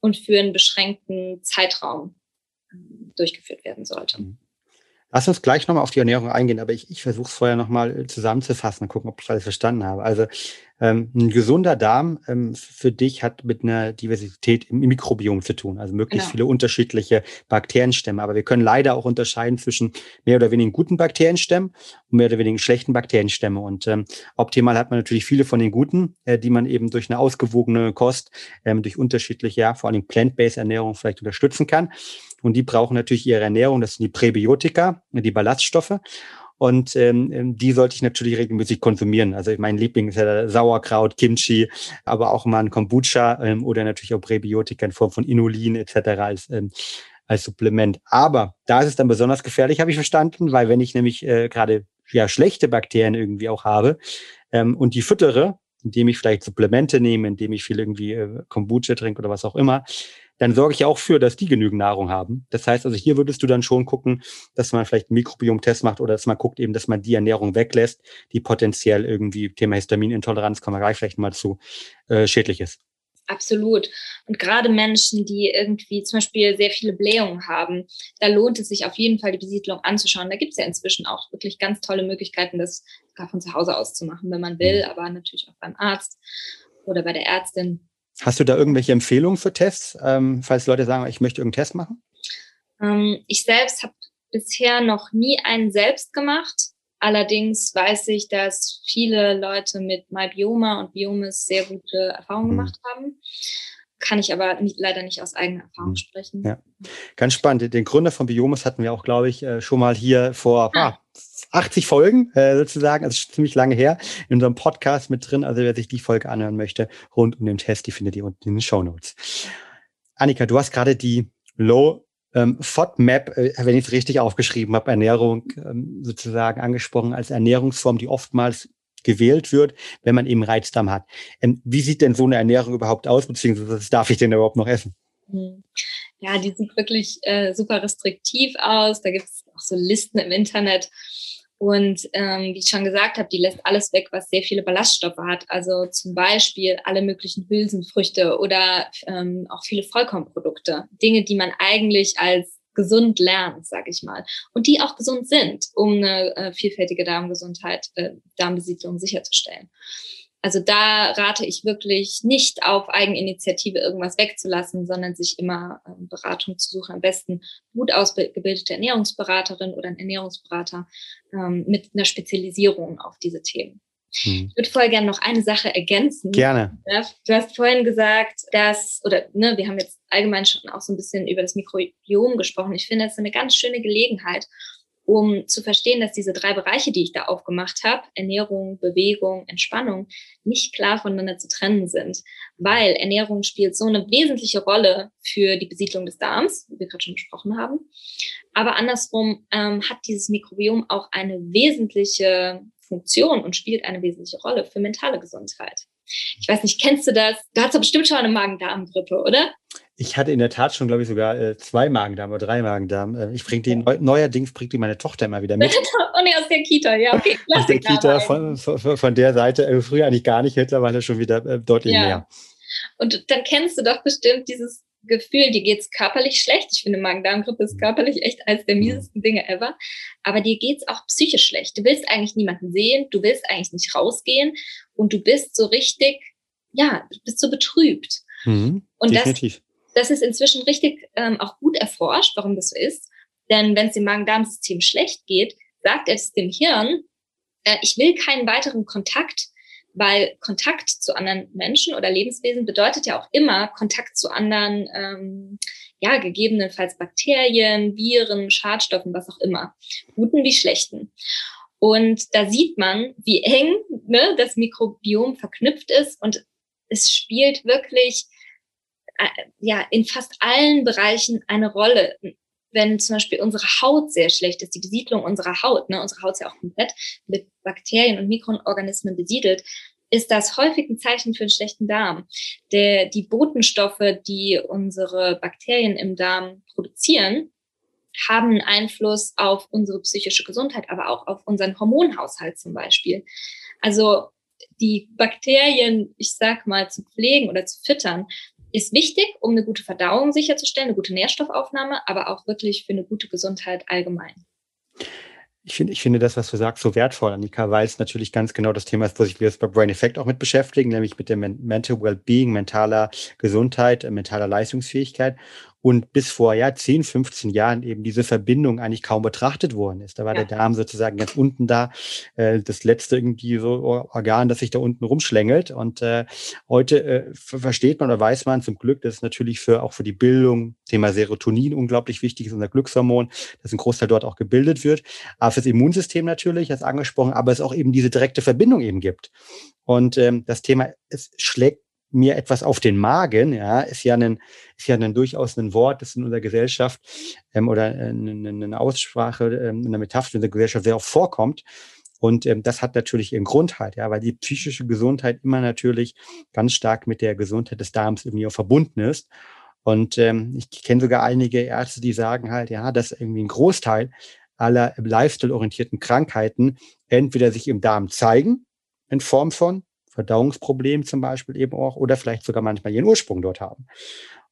und für einen beschränkten Zeitraum ähm, durchgeführt werden sollte. Mhm. Lass uns gleich nochmal auf die Ernährung eingehen, aber ich, ich versuche es vorher nochmal zusammenzufassen und gucken, ob ich alles verstanden habe. Also ähm, ein gesunder Darm ähm, für dich hat mit einer Diversität im Mikrobiom zu tun, also möglichst genau. viele unterschiedliche Bakterienstämme. Aber wir können leider auch unterscheiden zwischen mehr oder weniger guten Bakterienstämmen und mehr oder weniger schlechten Bakterienstämme. Und ähm, optimal hat man natürlich viele von den guten, äh, die man eben durch eine ausgewogene Kost, ähm, durch unterschiedliche, ja, vor allem Plant-Based Ernährung vielleicht unterstützen kann. Und die brauchen natürlich ihre Ernährung, das sind die Präbiotika, die Ballaststoffe. Und ähm, ähm, die sollte ich natürlich regelmäßig konsumieren. Also mein Liebling ist ja Sauerkraut, Kimchi, aber auch mal ein Kombucha ähm, oder natürlich auch Präbiotika in Form von Inulin etc. als, ähm, als Supplement. Aber da ist es dann besonders gefährlich, habe ich verstanden, weil wenn ich nämlich äh, gerade ja schlechte Bakterien irgendwie auch habe ähm, und die füttere, indem ich vielleicht Supplemente nehme, indem ich viel irgendwie äh, Kombucha trinke oder was auch immer, dann sorge ich auch für, dass die genügend Nahrung haben. Das heißt also, hier würdest du dann schon gucken, dass man vielleicht einen Mikrobiom-Test macht oder dass man guckt eben, dass man die Ernährung weglässt, die potenziell irgendwie Thema Histaminintoleranz, kommen wir gleich vielleicht mal zu, äh, schädlich ist. Absolut. Und gerade Menschen, die irgendwie zum Beispiel sehr viele Blähungen haben, da lohnt es sich auf jeden Fall, die Besiedlung anzuschauen. Da gibt es ja inzwischen auch wirklich ganz tolle Möglichkeiten, das von zu Hause aus zu machen, wenn man will, mhm. aber natürlich auch beim Arzt oder bei der Ärztin. Hast du da irgendwelche Empfehlungen für Tests, ähm, falls Leute sagen, ich möchte irgendeinen Test machen? Ähm, ich selbst habe bisher noch nie einen selbst gemacht. Allerdings weiß ich, dass viele Leute mit MyBioma und Biomis sehr gute Erfahrungen mhm. gemacht haben. Kann ich aber nicht, leider nicht aus eigener Erfahrung mhm. sprechen. Ja, ganz spannend. Den Gründer von Biomis hatten wir auch, glaube ich, äh, schon mal hier vor ah. 80 Folgen äh, sozusagen, also ziemlich lange her, in unserem Podcast mit drin. Also wer sich die Folge anhören möchte, rund um den Test, die findet ihr unten in den Show Notes. Annika, du hast gerade die Low ähm, FODMAP, äh, wenn ich es richtig aufgeschrieben habe, Ernährung ähm, sozusagen angesprochen als Ernährungsform, die oftmals gewählt wird, wenn man eben Reizdarm hat. Ähm, wie sieht denn so eine Ernährung überhaupt aus, beziehungsweise was darf ich denn überhaupt noch essen? Hm. Ja, die sieht wirklich äh, super restriktiv aus. Da gibt es auch so Listen im Internet. Und ähm, wie ich schon gesagt habe, die lässt alles weg, was sehr viele Ballaststoffe hat. Also zum Beispiel alle möglichen Hülsenfrüchte oder ähm, auch viele Vollkornprodukte. Dinge, die man eigentlich als gesund lernt, sage ich mal. Und die auch gesund sind, um eine äh, vielfältige Darmgesundheit, äh, Darmbesiedlung sicherzustellen. Also da rate ich wirklich nicht auf Eigeninitiative irgendwas wegzulassen, sondern sich immer ähm, Beratung zu suchen. Am besten gut ausgebildete Ernährungsberaterin oder ein Ernährungsberater ähm, mit einer Spezialisierung auf diese Themen. Hm. Ich würde voll gerne noch eine Sache ergänzen. Gerne. Du hast vorhin gesagt, dass, oder ne, wir haben jetzt allgemein schon auch so ein bisschen über das Mikrobiom gesprochen. Ich finde, das ist eine ganz schöne Gelegenheit, um zu verstehen, dass diese drei Bereiche, die ich da aufgemacht habe, Ernährung, Bewegung, Entspannung, nicht klar voneinander zu trennen sind. Weil Ernährung spielt so eine wesentliche Rolle für die Besiedlung des Darms, wie wir gerade schon besprochen haben. Aber andersrum ähm, hat dieses Mikrobiom auch eine wesentliche Funktion und spielt eine wesentliche Rolle für mentale Gesundheit. Ich weiß nicht, kennst du das? Du hast doch bestimmt schon eine Magen-Darm-Grippe, oder? Ich hatte in der Tat schon, glaube ich, sogar äh, zwei Magen-Darm oder drei Magen-Darm. Äh, ich bringe die neu, neuerdings bringt die meine Tochter immer wieder mit. Und aus der Kita, ja, okay. Aus der Kita von, von, von, der Seite, äh, früher eigentlich gar nicht, mittlerweile schon wieder äh, deutlich ja. mehr. Und dann kennst du doch bestimmt dieses Gefühl, dir geht's körperlich schlecht. Ich finde, Magen-Darm-Grippe ist mhm. körperlich echt eines der mhm. miesesten Dinge ever. Aber dir geht's auch psychisch schlecht. Du willst eigentlich niemanden sehen, du willst eigentlich nicht rausgehen und du bist so richtig, ja, du bist so betrübt. Mhm, und definitiv. das, das ist inzwischen richtig ähm, auch gut erforscht, warum das so ist. Denn wenn es dem Magen-Darm-System schlecht geht, sagt es dem Hirn, äh, ich will keinen weiteren Kontakt, weil Kontakt zu anderen Menschen oder Lebenswesen bedeutet ja auch immer Kontakt zu anderen, ähm, ja, gegebenenfalls Bakterien, Viren, Schadstoffen, was auch immer, guten wie schlechten. Und da sieht man, wie eng ne, das Mikrobiom verknüpft ist und es spielt wirklich ja in fast allen Bereichen eine Rolle. Wenn zum Beispiel unsere Haut sehr schlecht ist, die Besiedlung unserer Haut, ne, unsere Haut ist ja auch komplett mit Bakterien und Mikroorganismen besiedelt, ist das häufig ein Zeichen für einen schlechten Darm. Der, die Botenstoffe, die unsere Bakterien im Darm produzieren, haben einen Einfluss auf unsere psychische Gesundheit, aber auch auf unseren Hormonhaushalt zum Beispiel. Also die Bakterien, ich sag mal, zu pflegen oder zu füttern, ist wichtig, um eine gute Verdauung sicherzustellen, eine gute Nährstoffaufnahme, aber auch wirklich für eine gute Gesundheit allgemein. Ich finde, ich finde das, was du sagst, so wertvoll, Annika, weil es natürlich ganz genau das Thema ist, wo sich wir bei Brain Effect auch mit beschäftigen, nämlich mit dem Mental Wellbeing, mentaler Gesundheit, äh, mentaler Leistungsfähigkeit und bis vor ja 10, 15 Jahren eben diese Verbindung eigentlich kaum betrachtet worden ist. Da war ja. der Darm sozusagen ganz unten da, äh, das letzte irgendwie so Organ, das sich da unten rumschlängelt. Und äh, heute äh, versteht man oder weiß man zum Glück, dass es natürlich für auch für die Bildung Thema Serotonin unglaublich wichtig ist, unser Glückshormon, dass ein Großteil dort auch gebildet wird. Aber fürs Immunsystem natürlich, als angesprochen, aber es auch eben diese direkte Verbindung eben gibt. Und ähm, das Thema, es schlägt mir etwas auf den Magen, ja, ist ja ein, ist ja ein durchaus ein Wort, das in unserer Gesellschaft ähm, oder eine, eine Aussprache, ähm, eine Metapher in der Gesellschaft sehr oft vorkommt. Und ähm, das hat natürlich ihren Grund halt, ja, weil die psychische Gesundheit immer natürlich ganz stark mit der Gesundheit des Darms irgendwie auch verbunden ist. Und ähm, ich kenne sogar einige Ärzte, die sagen halt, ja, dass irgendwie ein Großteil aller lifestyle-orientierten Krankheiten entweder sich im Darm zeigen, in Form von Verdauungsproblem zum Beispiel eben auch oder vielleicht sogar manchmal ihren Ursprung dort haben.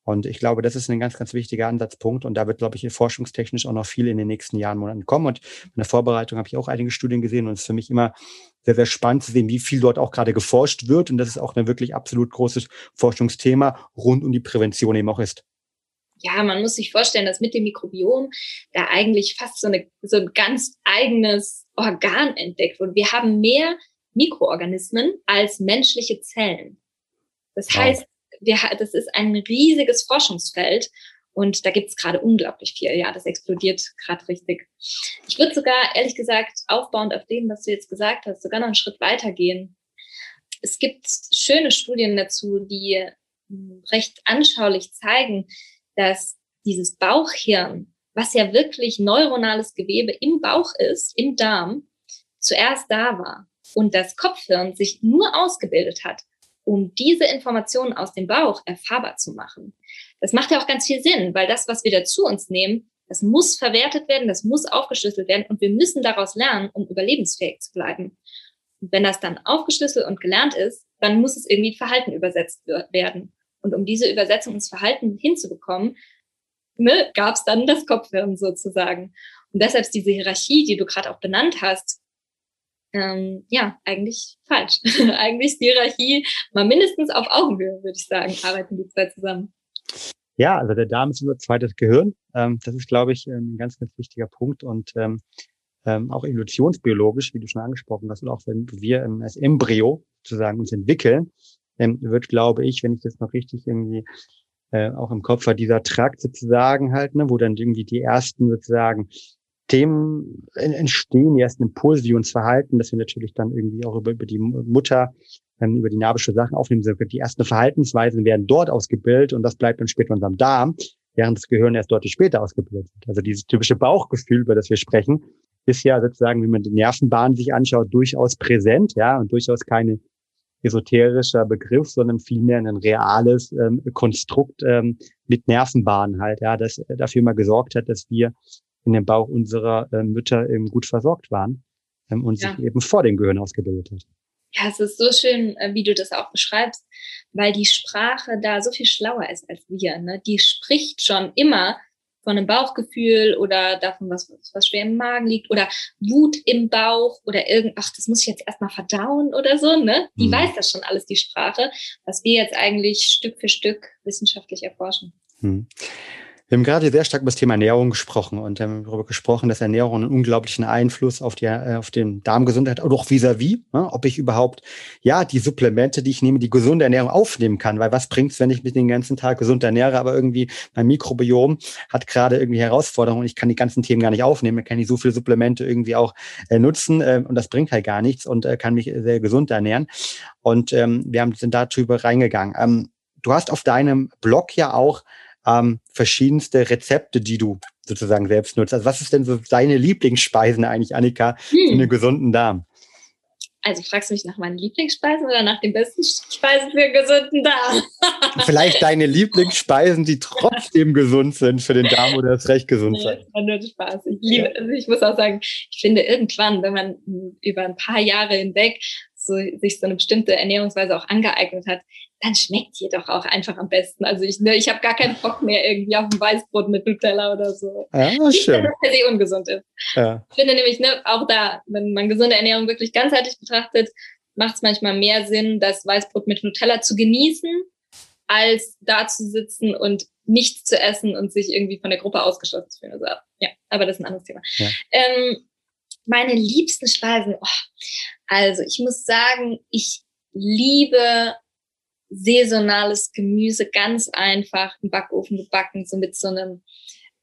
Und ich glaube, das ist ein ganz, ganz wichtiger Ansatzpunkt. Und da wird, glaube ich, forschungstechnisch auch noch viel in den nächsten Jahren, Monaten kommen. Und in der Vorbereitung habe ich auch einige Studien gesehen. Und es ist für mich immer sehr, sehr spannend zu sehen, wie viel dort auch gerade geforscht wird. Und das ist auch ein wirklich absolut großes Forschungsthema rund um die Prävention eben auch ist. Ja, man muss sich vorstellen, dass mit dem Mikrobiom da eigentlich fast so, eine, so ein ganz eigenes Organ entdeckt wurde. Wir haben mehr Mikroorganismen als menschliche Zellen. Das heißt, wir, das ist ein riesiges Forschungsfeld und da gibt es gerade unglaublich viel. Ja, das explodiert gerade richtig. Ich würde sogar, ehrlich gesagt, aufbauend auf dem, was du jetzt gesagt hast, sogar noch einen Schritt weiter gehen. Es gibt schöne Studien dazu, die hm, recht anschaulich zeigen, dass dieses Bauchhirn, was ja wirklich neuronales Gewebe im Bauch ist, im Darm, zuerst da war und das Kopfhirn sich nur ausgebildet hat, um diese Informationen aus dem Bauch erfahrbar zu machen. Das macht ja auch ganz viel Sinn, weil das, was wir da zu uns nehmen, das muss verwertet werden, das muss aufgeschlüsselt werden und wir müssen daraus lernen, um überlebensfähig zu bleiben. Und wenn das dann aufgeschlüsselt und gelernt ist, dann muss es irgendwie Verhalten übersetzt werden. Und um diese Übersetzung ins Verhalten hinzubekommen, ne, gab es dann das Kopfhirn sozusagen. Und deshalb ist diese Hierarchie, die du gerade auch benannt hast, ähm, ja, eigentlich falsch. eigentlich ist die Hierarchie mal mindestens auf Augenhöhe, würde ich sagen, arbeiten die zwei zusammen. Ja, also der Darm ist unser zweites Gehirn. Ähm, das ist, glaube ich, ein ganz, ganz wichtiger Punkt und ähm, ähm, auch evolutionsbiologisch, wie du schon angesprochen hast, und auch wenn wir ähm, als Embryo sozusagen uns entwickeln, ähm, wird, glaube ich, wenn ich das noch richtig irgendwie äh, auch im Kopf habe, dieser Trakt sozusagen halt, ne, wo dann irgendwie die ersten sozusagen Themen entstehen, die ersten Impulse, die uns verhalten, dass wir natürlich dann irgendwie auch über, über die Mutter, ähm, über die nabische Sachen aufnehmen. Die ersten Verhaltensweisen werden dort ausgebildet und das bleibt dann später unserem Darm, während das Gehirn erst deutlich später ausgebildet wird. Also dieses typische Bauchgefühl, über das wir sprechen, ist ja sozusagen, wie man die Nervenbahnen sich anschaut, durchaus präsent, ja, und durchaus keine esoterischer Begriff, sondern vielmehr ein reales ähm, Konstrukt ähm, mit Nervenbahnen halt, ja, das dafür mal gesorgt hat, dass wir in dem Bauch unserer äh, Mütter eben gut versorgt waren ähm, und ja. sich eben vor dem Gehirn ausgebildet hat. Ja, es ist so schön, äh, wie du das auch beschreibst, weil die Sprache da so viel schlauer ist als wir. Ne? Die spricht schon immer von einem Bauchgefühl oder davon, was, was schwer im Magen liegt oder Wut im Bauch oder irgend, ach, das muss ich jetzt erstmal verdauen oder so, ne? Die mhm. weiß das schon alles, die Sprache, was wir jetzt eigentlich Stück für Stück wissenschaftlich erforschen. Mhm. Wir haben gerade sehr stark über das Thema Ernährung gesprochen und haben darüber gesprochen, dass Ernährung einen unglaublichen Einfluss auf die, äh, auf den Darmgesundheit oder auch vis-à-vis, ne, ob ich überhaupt, ja, die Supplemente, die ich nehme, die gesunde Ernährung aufnehmen kann, weil was bringt's, wenn ich mich den ganzen Tag gesund ernähre, aber irgendwie mein Mikrobiom hat gerade irgendwie Herausforderungen und ich kann die ganzen Themen gar nicht aufnehmen, ich kann nicht so viele Supplemente irgendwie auch äh, nutzen äh, und das bringt halt gar nichts und äh, kann mich sehr gesund ernähren. Und ähm, wir haben, sind darüber reingegangen. Ähm, du hast auf deinem Blog ja auch ähm, verschiedenste Rezepte, die du sozusagen selbst nutzt. Also was ist denn so deine Lieblingsspeisen eigentlich, Annika, hm. für einen gesunden Darm? Also fragst du mich nach meinen Lieblingsspeisen oder nach den besten Speisen für einen gesunden Darm? Vielleicht deine Lieblingsspeisen, die trotzdem gesund sind für den Darm oder das recht gesund sind. Nee, nur Spaß. Ich liebe, also ich muss auch sagen, ich finde irgendwann, wenn man über ein paar Jahre hinweg so, sich so eine bestimmte Ernährungsweise auch angeeignet hat, dann schmeckt die doch auch einfach am besten. Also ich, ne, ich habe gar keinen Bock mehr irgendwie auf ein Weißbrot mit Nutella oder so. Ja, Nicht, schön. dass das per se ungesund ist. Ja. Ich finde nämlich, ne, auch da, wenn man gesunde Ernährung wirklich ganzheitlich betrachtet, macht es manchmal mehr Sinn, das Weißbrot mit Nutella zu genießen, als da zu sitzen und nichts zu essen und sich irgendwie von der Gruppe ausgeschlossen zu fühlen. Also, ja, aber das ist ein anderes Thema. Ja. Ähm, meine liebsten Speisen, oh, also ich muss sagen, ich liebe saisonales Gemüse, ganz einfach im Backofen gebacken, so mit so einem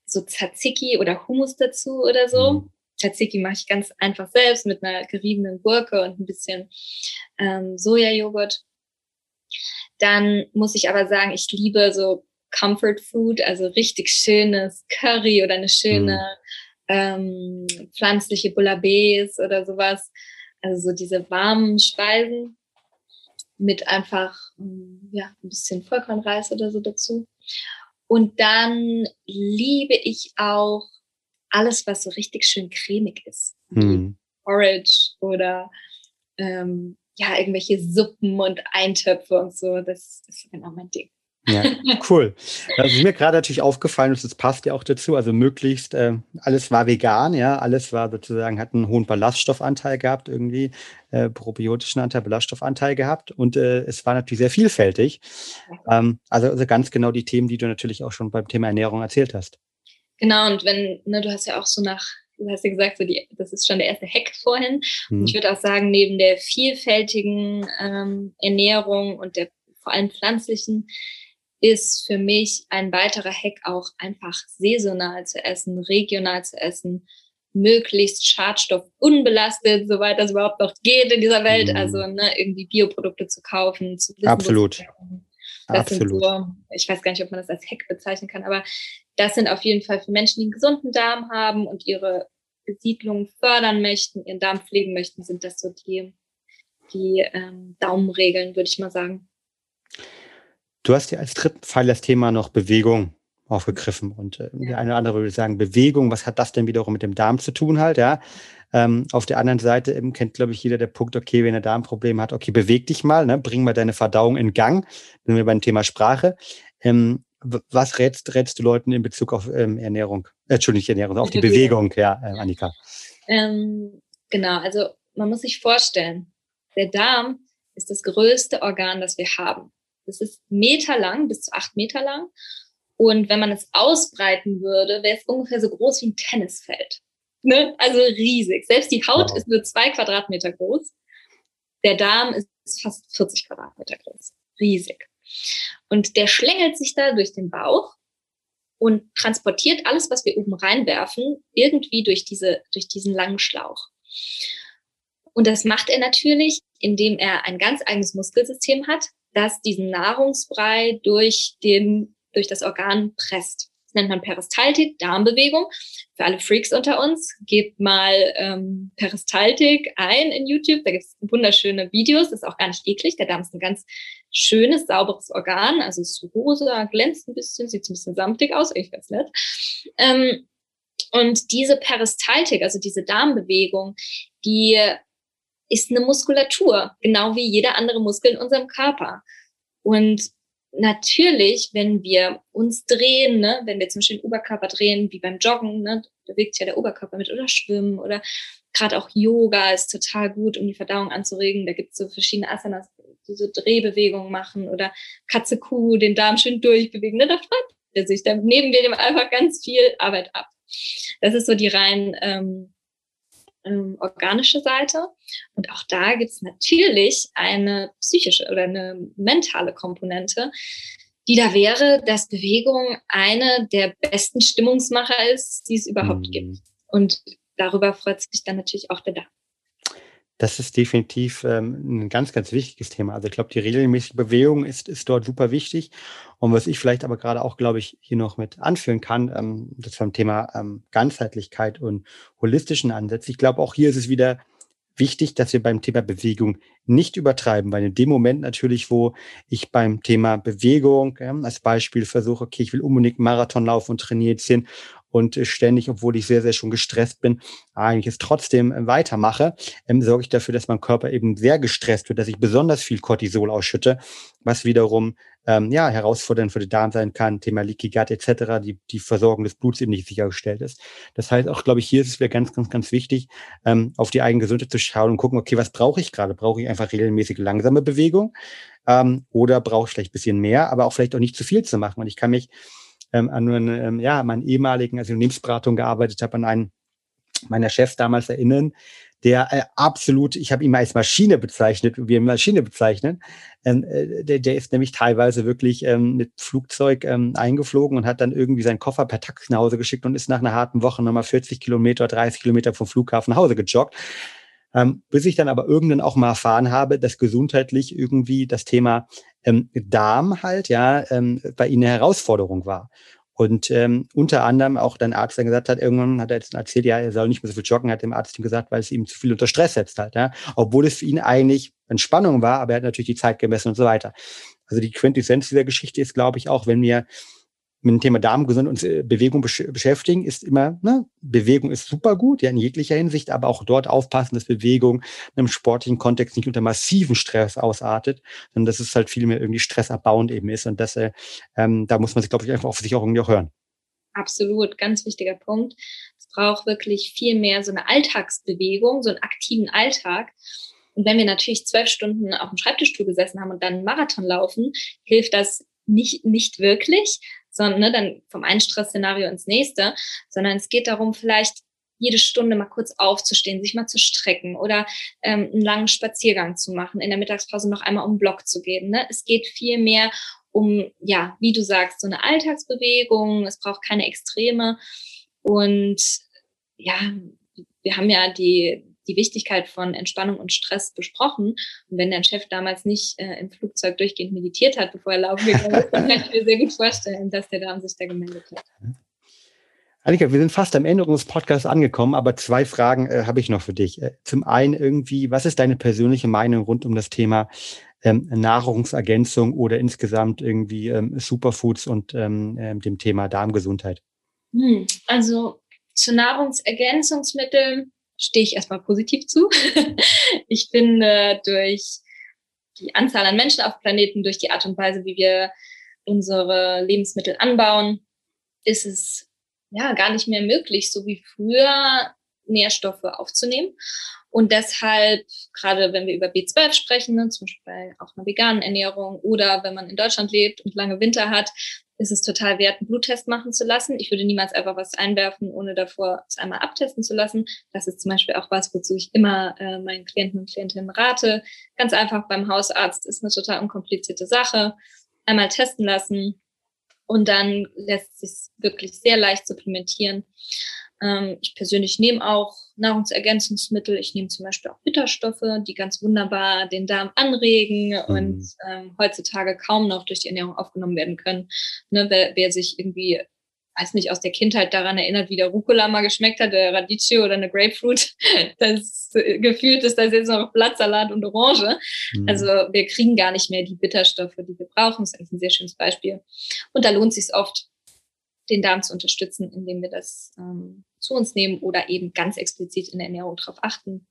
so Tzatziki oder Hummus dazu oder so. Mhm. Tzatziki mache ich ganz einfach selbst mit einer geriebenen Gurke und ein bisschen ähm, Sojajoghurt. Dann muss ich aber sagen, ich liebe so Comfort Food, also richtig schönes Curry oder eine schöne mhm. Ähm, pflanzliche Bouillabaisse oder sowas. Also so diese warmen Speisen mit einfach ähm, ja, ein bisschen Vollkornreis oder so dazu. Und dann liebe ich auch alles, was so richtig schön cremig ist. Hm. Porridge oder ähm, ja, irgendwelche Suppen und Eintöpfe und so. Das ist genau mein Ding. Ja, cool. Das ist mir gerade natürlich aufgefallen und das passt ja auch dazu. Also möglichst äh, alles war vegan, ja, alles war sozusagen, hat einen hohen Ballaststoffanteil gehabt, irgendwie äh, probiotischen Anteil, Ballaststoffanteil gehabt und äh, es war natürlich sehr vielfältig. Ähm, also, also ganz genau die Themen, die du natürlich auch schon beim Thema Ernährung erzählt hast. Genau, und wenn, ne, du hast ja auch so nach du hast ja gesagt, so die, das ist schon der erste Hack vorhin. Mhm. Und ich würde auch sagen, neben der vielfältigen ähm, Ernährung und der vor allem pflanzlichen ist für mich ein weiterer Hack auch einfach saisonal zu essen, regional zu essen, möglichst Schadstoff unbelastet, soweit das überhaupt noch geht in dieser Welt. Mhm. Also ne, irgendwie Bioprodukte zu kaufen, zu wissen, Absolut. Das Absolut. So, ich weiß gar nicht, ob man das als Hack bezeichnen kann, aber das sind auf jeden Fall für Menschen, die einen gesunden Darm haben und ihre Besiedlung fördern möchten, ihren Darm pflegen möchten, sind das so die, die ähm, Daumenregeln, würde ich mal sagen. Du hast ja als dritten Pfeil das Thema noch Bewegung aufgegriffen. Und äh, der eine oder andere würde sagen, Bewegung, was hat das denn wiederum mit dem Darm zu tun halt, ja? Ähm, auf der anderen Seite eben kennt, glaube ich, jeder der Punkt, okay, wenn er Darmprobleme hat, okay, beweg dich mal, ne? bring mal deine Verdauung in Gang. Sind wir beim Thema Sprache. Ähm, was rätst, rätst du Leuten in Bezug auf ähm, Ernährung? Äh, Entschuldigung, nicht Ernährung, auf die Bewegung, ja, äh, Annika. Ähm, genau, also man muss sich vorstellen, der Darm ist das größte Organ, das wir haben. Das ist meterlang, bis zu acht Meter lang. Und wenn man es ausbreiten würde, wäre es ungefähr so groß wie ein Tennisfeld. Ne? Also riesig. Selbst die Haut wow. ist nur zwei Quadratmeter groß. Der Darm ist fast 40 Quadratmeter groß. Riesig. Und der schlängelt sich da durch den Bauch und transportiert alles, was wir oben reinwerfen, irgendwie durch, diese, durch diesen langen Schlauch. Und das macht er natürlich, indem er ein ganz eigenes Muskelsystem hat, das diesen Nahrungsbrei durch, den, durch das Organ presst. Das nennt man Peristaltik, Darmbewegung. Für alle Freaks unter uns, gebt mal ähm, Peristaltik ein in YouTube. Da gibt es wunderschöne Videos. Das ist auch gar nicht eklig. Der Darm ist ein ganz schönes, sauberes Organ. Also ist rosa, glänzt ein bisschen, sieht ein bisschen samtig aus. Eigentlich ganz nett. Ähm, und diese Peristaltik, also diese Darmbewegung, die ist eine Muskulatur, genau wie jeder andere Muskel in unserem Körper. Und natürlich, wenn wir uns drehen, ne, wenn wir zum Beispiel den Oberkörper drehen, wie beim Joggen, ne, bewegt ja der Oberkörper mit oder Schwimmen oder gerade auch Yoga ist total gut, um die Verdauung anzuregen. Da gibt es so verschiedene Asanas, die so Drehbewegungen machen oder Katze, Kuh, den Darm schön durchbewegen. Ne? Da, er sich. Da nehmen wir dem einfach ganz viel Arbeit ab. Das ist so die rein ähm, ähm, organische Seite. Und auch da gibt es natürlich eine psychische oder eine mentale Komponente, die da wäre, dass Bewegung eine der besten Stimmungsmacher ist, die es überhaupt mhm. gibt. Und darüber freut sich dann natürlich auch der Darm. Das ist definitiv ähm, ein ganz, ganz wichtiges Thema. Also ich glaube, die regelmäßige Bewegung ist, ist dort super wichtig. Und was ich vielleicht aber gerade auch, glaube ich, hier noch mit anführen kann, ähm, das beim Thema ähm, Ganzheitlichkeit und holistischen Ansätzen. Ich glaube, auch hier ist es wieder wichtig, dass wir beim Thema Bewegung nicht übertreiben, weil in dem Moment natürlich, wo ich beim Thema Bewegung ja, als Beispiel versuche, okay, ich will unbedingt Marathon laufen und trainiere jetzt hin und ständig, obwohl ich sehr, sehr schon gestresst bin, eigentlich es trotzdem weitermache, ähm, sorge ich dafür, dass mein Körper eben sehr gestresst wird, dass ich besonders viel Cortisol ausschütte, was wiederum ähm, ja, herausfordernd für den Darm sein kann, Thema Leaky Gut etc., die, die Versorgung des Bluts eben nicht sichergestellt ist. Das heißt auch, glaube ich, hier ist es wieder ganz, ganz, ganz wichtig, ähm, auf die eigene Gesundheit zu schauen und gucken, okay, was brauche ich gerade? Brauche ich einfach regelmäßig langsame Bewegung ähm, oder brauche ich vielleicht ein bisschen mehr, aber auch vielleicht auch nicht zu viel zu machen. Und ich kann mich ähm, an einen, ähm, ja, meinen ehemaligen, also Unternehmensberatung gearbeitet habe, an einen meiner Chefs damals erinnern, der äh, absolut, ich habe ihn als Maschine bezeichnet, wie wir Maschine bezeichnen. Ähm, äh, der, der ist nämlich teilweise wirklich ähm, mit Flugzeug ähm, eingeflogen und hat dann irgendwie seinen Koffer per Taxi nach Hause geschickt und ist nach einer harten Woche nochmal 40 Kilometer, 30 Kilometer vom Flughafen nach Hause gejoggt. Ähm, bis ich dann aber irgendwann auch mal erfahren habe, dass gesundheitlich irgendwie das Thema ähm, Darm halt ja ähm, bei ihnen eine Herausforderung war. Und ähm, unter anderem auch dein Arzt dann gesagt hat, irgendwann hat er jetzt erzählt, ja, er soll nicht mehr so viel joggen, hat dem Arzt ihm gesagt, weil es ihm zu viel unter Stress setzt halt, ja. Obwohl es für ihn eigentlich Entspannung war, aber er hat natürlich die Zeit gemessen und so weiter. Also die Quintessenz dieser Geschichte ist, glaube ich, auch, wenn wir mit dem Thema Darmgesundheit und äh, Bewegung besch beschäftigen, ist immer, ne, Bewegung ist super gut, ja, in jeglicher Hinsicht, aber auch dort aufpassen, dass Bewegung in einem sportlichen Kontext nicht unter massiven Stress ausartet, sondern dass es halt viel mehr irgendwie stressabbauend eben ist. Und das, äh, ähm, da muss man sich, glaube ich, einfach auf sich auch irgendwie auch hören. Absolut, ganz wichtiger Punkt. Es braucht wirklich viel mehr so eine Alltagsbewegung, so einen aktiven Alltag. Und wenn wir natürlich zwölf Stunden auf dem Schreibtischstuhl gesessen haben und dann einen Marathon laufen, hilft das nicht, nicht wirklich, sondern ne, dann vom einen Stressszenario ins nächste, sondern es geht darum, vielleicht jede Stunde mal kurz aufzustehen, sich mal zu strecken oder ähm, einen langen Spaziergang zu machen, in der Mittagspause noch einmal um den Block zu gehen. Ne? Es geht viel mehr um, ja, wie du sagst, so eine Alltagsbewegung. Es braucht keine Extreme. Und ja, wir haben ja die, die Wichtigkeit von Entspannung und Stress besprochen. Und wenn dein Chef damals nicht äh, im Flugzeug durchgehend meditiert hat, bevor er laufen gegangen ist, dann kann ich mir sehr gut vorstellen, dass der Darm sich da gemeldet hat. Annika, wir sind fast am Ende unseres Podcasts angekommen, aber zwei Fragen äh, habe ich noch für dich. Äh, zum einen irgendwie, was ist deine persönliche Meinung rund um das Thema ähm, Nahrungsergänzung oder insgesamt irgendwie ähm, Superfoods und ähm, ähm dem Thema Darmgesundheit? Hm, also zu Nahrungsergänzungsmitteln stehe ich erstmal positiv zu. ich finde, durch die Anzahl an Menschen auf Planeten, durch die Art und Weise, wie wir unsere Lebensmittel anbauen, ist es ja gar nicht mehr möglich, so wie früher Nährstoffe aufzunehmen. Und deshalb, gerade wenn wir über B12 sprechen, ne, zum Beispiel bei auch einer veganen Ernährung oder wenn man in Deutschland lebt und lange Winter hat, ist es total wert, einen Bluttest machen zu lassen. Ich würde niemals einfach was einwerfen, ohne davor es einmal abtesten zu lassen. Das ist zum Beispiel auch was, wozu ich immer äh, meinen Klienten und Klientinnen rate. Ganz einfach beim Hausarzt ist eine total unkomplizierte Sache. Einmal testen lassen und dann lässt sich wirklich sehr leicht supplementieren. Ähm, ich persönlich nehme auch Nahrungsergänzungsmittel. Ich nehme zum Beispiel auch Bitterstoffe, die ganz wunderbar den Darm anregen mhm. und ähm, heutzutage kaum noch durch die Ernährung aufgenommen werden können. Ne, wer, wer sich irgendwie weiß nicht, aus der Kindheit daran erinnert, wie der Rucola mal geschmeckt hat, der Radicchio oder eine Grapefruit. Das gefühlt ist das jetzt noch Blattsalat und Orange. Mhm. Also wir kriegen gar nicht mehr die Bitterstoffe, die wir brauchen. Das ist eigentlich ein sehr schönes Beispiel. Und da lohnt es sich oft, den Darm zu unterstützen, indem wir das ähm, zu uns nehmen oder eben ganz explizit in der Ernährung darauf achten.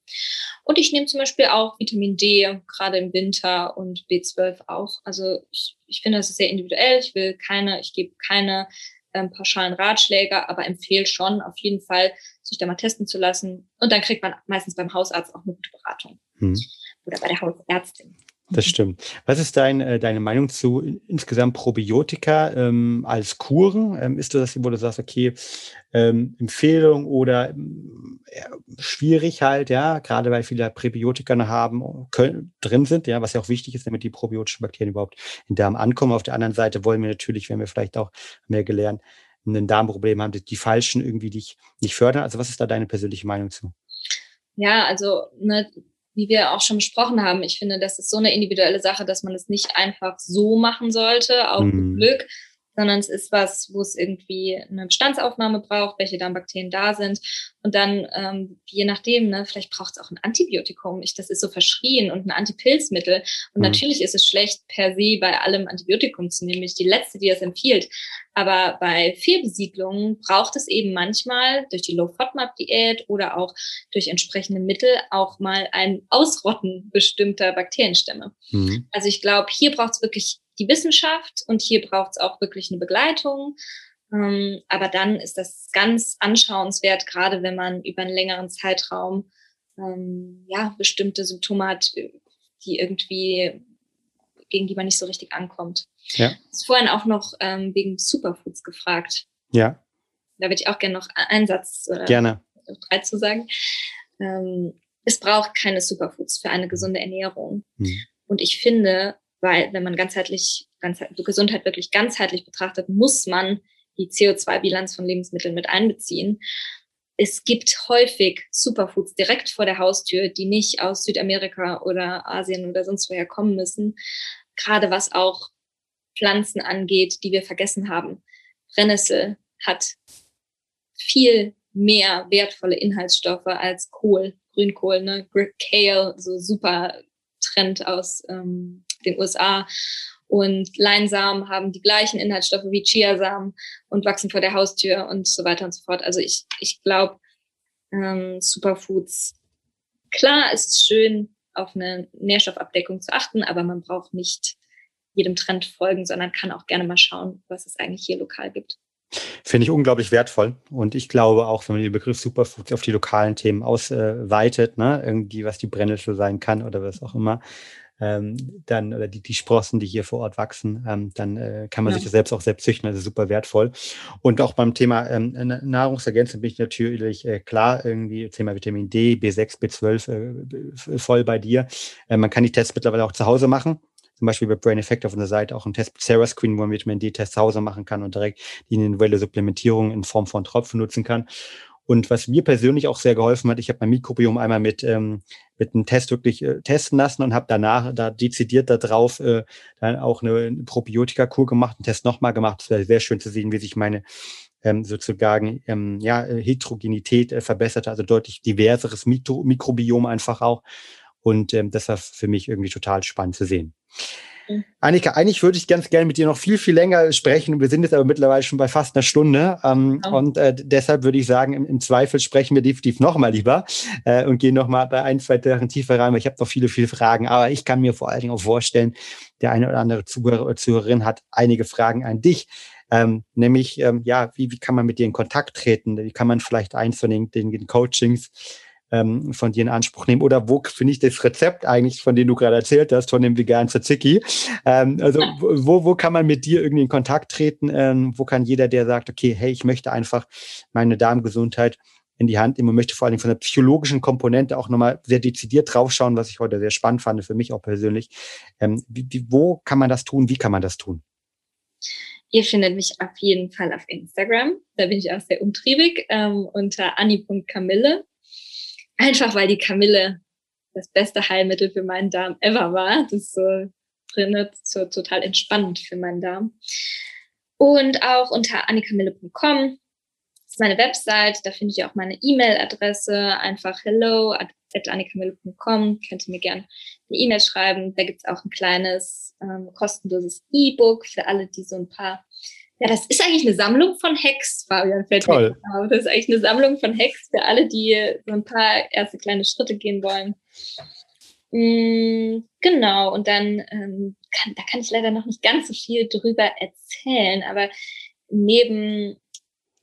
Und ich nehme zum Beispiel auch Vitamin D, gerade im Winter und B12 auch. Also ich, ich finde, das ist sehr individuell. Ich will keine, ich gebe keine ähm, pauschalen Ratschläge, aber empfehle schon auf jeden Fall, sich da mal testen zu lassen. Und dann kriegt man meistens beim Hausarzt auch eine gute Beratung. Hm. Oder bei der Hausärztin. Das stimmt. Was ist dein, äh, deine Meinung zu insgesamt Probiotika ähm, als Kuren? Ähm, ist das, wo du sagst, okay, ähm, Empfehlung oder ja, schwierig halt, ja, gerade weil viele Präbiotika haben, können, drin sind, ja, was ja auch wichtig ist, damit die probiotischen Bakterien überhaupt in den Darm ankommen. Auf der anderen Seite wollen wir natürlich, wenn wir vielleicht auch mehr gelernt, ein Darmproblem haben, die, die falschen irgendwie dich nicht fördern. Also was ist da deine persönliche Meinung zu? Ja, also ne, wie wir auch schon besprochen haben, ich finde, das ist so eine individuelle Sache, dass man es nicht einfach so machen sollte, auch mhm. mit Glück, sondern es ist was, wo es irgendwie eine Bestandsaufnahme braucht, welche Darmbakterien da sind. Und dann, ähm, je nachdem, ne, vielleicht braucht es auch ein Antibiotikum. Ich, das ist so verschrien und ein Antipilzmittel. Und mhm. natürlich ist es schlecht, per se bei allem Antibiotikum zu nehmen. Ich die letzte, die das empfiehlt. Aber bei Fehlbesiedlungen braucht es eben manchmal durch die Low-FODMAP-Diät oder auch durch entsprechende Mittel auch mal ein Ausrotten bestimmter Bakterienstämme. Mhm. Also ich glaube, hier braucht es wirklich die Wissenschaft und hier braucht es auch wirklich eine Begleitung. Ähm, aber dann ist das ganz anschauenswert, gerade wenn man über einen längeren Zeitraum ähm, ja bestimmte Symptome hat, die irgendwie gegen die man nicht so richtig ankommt. Ja. Du hast vorhin auch noch ähm, wegen Superfoods gefragt. Ja. Da würde ich auch gerne noch einen Satz oder gerne. drei zu sagen. Ähm, es braucht keine Superfoods für eine gesunde Ernährung. Hm. Und ich finde, weil wenn man ganzheitlich, ganzheitlich Gesundheit wirklich ganzheitlich betrachtet, muss man die CO2-Bilanz von Lebensmitteln mit einbeziehen. Es gibt häufig Superfoods direkt vor der Haustür, die nicht aus Südamerika oder Asien oder sonst woher kommen müssen. Gerade was auch Pflanzen angeht, die wir vergessen haben. Brennnessel hat viel mehr wertvolle Inhaltsstoffe als Kohl, Grünkohl, ne? Kale, so super Trend aus ähm, den USA. Und Leinsamen haben die gleichen Inhaltsstoffe wie Chiasamen und wachsen vor der Haustür und so weiter und so fort. Also ich, ich glaube, ähm, Superfoods, klar ist es schön, auf eine Nährstoffabdeckung zu achten, aber man braucht nicht jedem Trend folgen, sondern kann auch gerne mal schauen, was es eigentlich hier lokal gibt. Finde ich unglaublich wertvoll. Und ich glaube auch, wenn man den Begriff Superfoods auf die lokalen Themen ausweitet, ne, irgendwie was die Brennnessel sein kann oder was auch immer, ähm, dann, oder die, die Sprossen, die hier vor Ort wachsen, ähm, dann äh, kann man ja. sich das selbst auch selbst züchten, also super wertvoll. Und auch beim Thema ähm, Nahrungsergänzung bin ich natürlich äh, klar, irgendwie Thema Vitamin D, B6, B12 äh, voll bei dir. Äh, man kann die Tests mittlerweile auch zu Hause machen zum Beispiel bei Brain Effect auf unserer Seite auch einen Test Sarah Screen, wo man Vitamin D-Test zu Hause machen kann und direkt die individuelle Supplementierung in Form von Tropfen nutzen kann. Und was mir persönlich auch sehr geholfen hat, ich habe mein Mikrobiom einmal mit, ähm, mit einem Test wirklich äh, testen lassen und habe danach da dezidiert darauf äh, dann auch eine, Probiotika-Kur gemacht, einen Test nochmal gemacht. Es wäre sehr schön zu sehen, wie sich meine ähm, sozusagen ähm, ja, Heterogenität äh, verbessert, also deutlich diverseres Mikro Mikrobiom einfach auch. Und ähm, das war für mich irgendwie total spannend zu sehen. Mhm. Annika, eigentlich würde ich ganz gerne mit dir noch viel, viel länger sprechen. Wir sind jetzt aber mittlerweile schon bei fast einer Stunde. Ähm, oh. Und äh, deshalb würde ich sagen, im, im, Zweifel sprechen wir definitiv nochmal lieber äh, und gehen nochmal bei ein, zwei Sachen tiefer rein, weil ich habe noch viele, viele Fragen. Aber ich kann mir vor allen Dingen auch vorstellen, der eine oder andere Zuhörer oder Zuhörerin hat einige Fragen an dich. Ähm, nämlich, ähm, ja, wie, wie kann man mit dir in Kontakt treten? Wie kann man vielleicht eins von den, den, den Coachings ähm, von dir in Anspruch nehmen? Oder wo finde ich das Rezept eigentlich, von dem du gerade erzählt hast, von dem veganen Tzatziki? Ähm, also wo, wo kann man mit dir irgendwie in Kontakt treten? Ähm, wo kann jeder, der sagt, okay, hey, ich möchte einfach meine Darmgesundheit in die Hand nehmen und möchte vor allem von der psychologischen Komponente auch nochmal sehr dezidiert draufschauen, was ich heute sehr spannend fand, für mich auch persönlich. Ähm, wie, wo kann man das tun? Wie kann man das tun? Ihr findet mich auf jeden Fall auf Instagram. Da bin ich auch sehr umtriebig ähm, unter anni.kamille. Einfach weil die Kamille das beste Heilmittel für meinen Darm ever war. Das ist so drin, so total entspannend für meinen Darm. Und auch unter annikamille.com ist meine Website, da findet ihr auch meine E-Mail-Adresse, einfach hello at, at annikamille.com, könnt ihr mir gerne eine E-Mail schreiben. Da gibt es auch ein kleines ähm, kostenloses E-Book für alle, die so ein paar ja, das ist eigentlich eine Sammlung von Hacks, Fabian fällt Toll. Mir Das ist eigentlich eine Sammlung von Hacks für alle, die so ein paar erste kleine Schritte gehen wollen. Mm, genau, und dann, ähm, kann, da kann ich leider noch nicht ganz so viel drüber erzählen, aber neben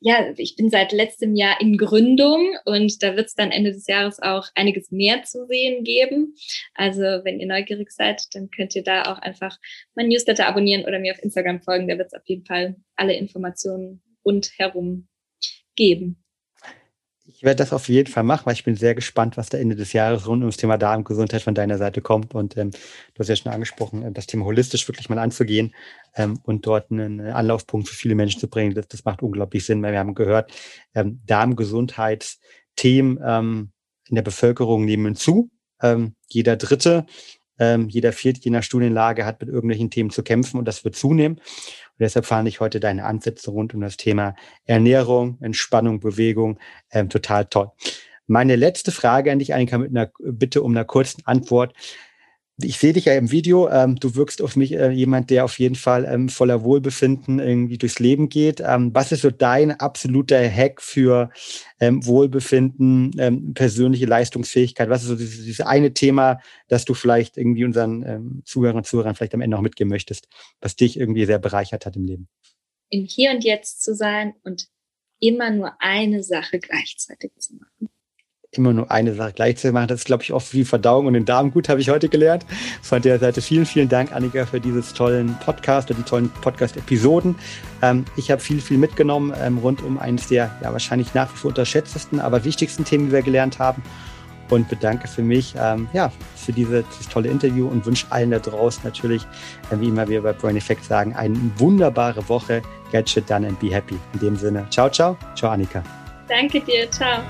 ja, ich bin seit letztem Jahr in Gründung und da wird es dann Ende des Jahres auch einiges mehr zu sehen geben. Also wenn ihr neugierig seid, dann könnt ihr da auch einfach mein Newsletter abonnieren oder mir auf Instagram folgen. Da wird es auf jeden Fall alle Informationen rundherum geben. Ich werde das auf jeden Fall machen, weil ich bin sehr gespannt, was da Ende des Jahres rund ums Thema Darmgesundheit von deiner Seite kommt. Und ähm, du hast ja schon angesprochen, äh, das Thema holistisch wirklich mal anzugehen ähm, und dort einen Anlaufpunkt für viele Menschen zu bringen. Das, das macht unglaublich Sinn, weil wir haben gehört, ähm, Darmgesundheitsthemen ähm, in der Bevölkerung nehmen zu. Ähm, jeder Dritte ähm, jeder vierte, je nach Studienlage, hat mit irgendwelchen Themen zu kämpfen und das wird zunehmen. Und deshalb fand ich heute deine Ansätze rund um das Thema Ernährung, Entspannung, Bewegung ähm, total toll. Meine letzte Frage an dich, Annika, mit einer Bitte um eine kurzen Antwort ich sehe dich ja im Video. Ähm, du wirkst auf mich äh, jemand, der auf jeden Fall ähm, voller Wohlbefinden irgendwie durchs Leben geht. Ähm, was ist so dein absoluter Hack für ähm, Wohlbefinden, ähm, persönliche Leistungsfähigkeit? Was ist so dieses, dieses, eine Thema, das du vielleicht irgendwie unseren ähm, Zuhörern und Zuhörern vielleicht am Ende noch mitgeben möchtest, was dich irgendwie sehr bereichert hat im Leben? Im Hier und Jetzt zu sein und immer nur eine Sache gleichzeitig zu machen immer nur eine Sache gleichzeitig machen. Das ist, glaube ich, oft wie Verdauung und den Darm gut, habe ich heute gelernt. Von der Seite vielen, vielen Dank, Annika, für dieses tollen Podcast oder die tollen Podcast-Episoden. Ähm, ich habe viel, viel mitgenommen ähm, rund um eines der ja, wahrscheinlich nach wie vor unterschätztesten, aber wichtigsten Themen, die wir gelernt haben. Und bedanke für mich, ähm, ja, für diese, dieses tolle Interview und wünsche allen da draußen natürlich, äh, wie immer wir bei Brain Effect sagen, eine wunderbare Woche. Get shit done and be happy. In dem Sinne, ciao, ciao. Ciao, Annika. Danke dir. Ciao.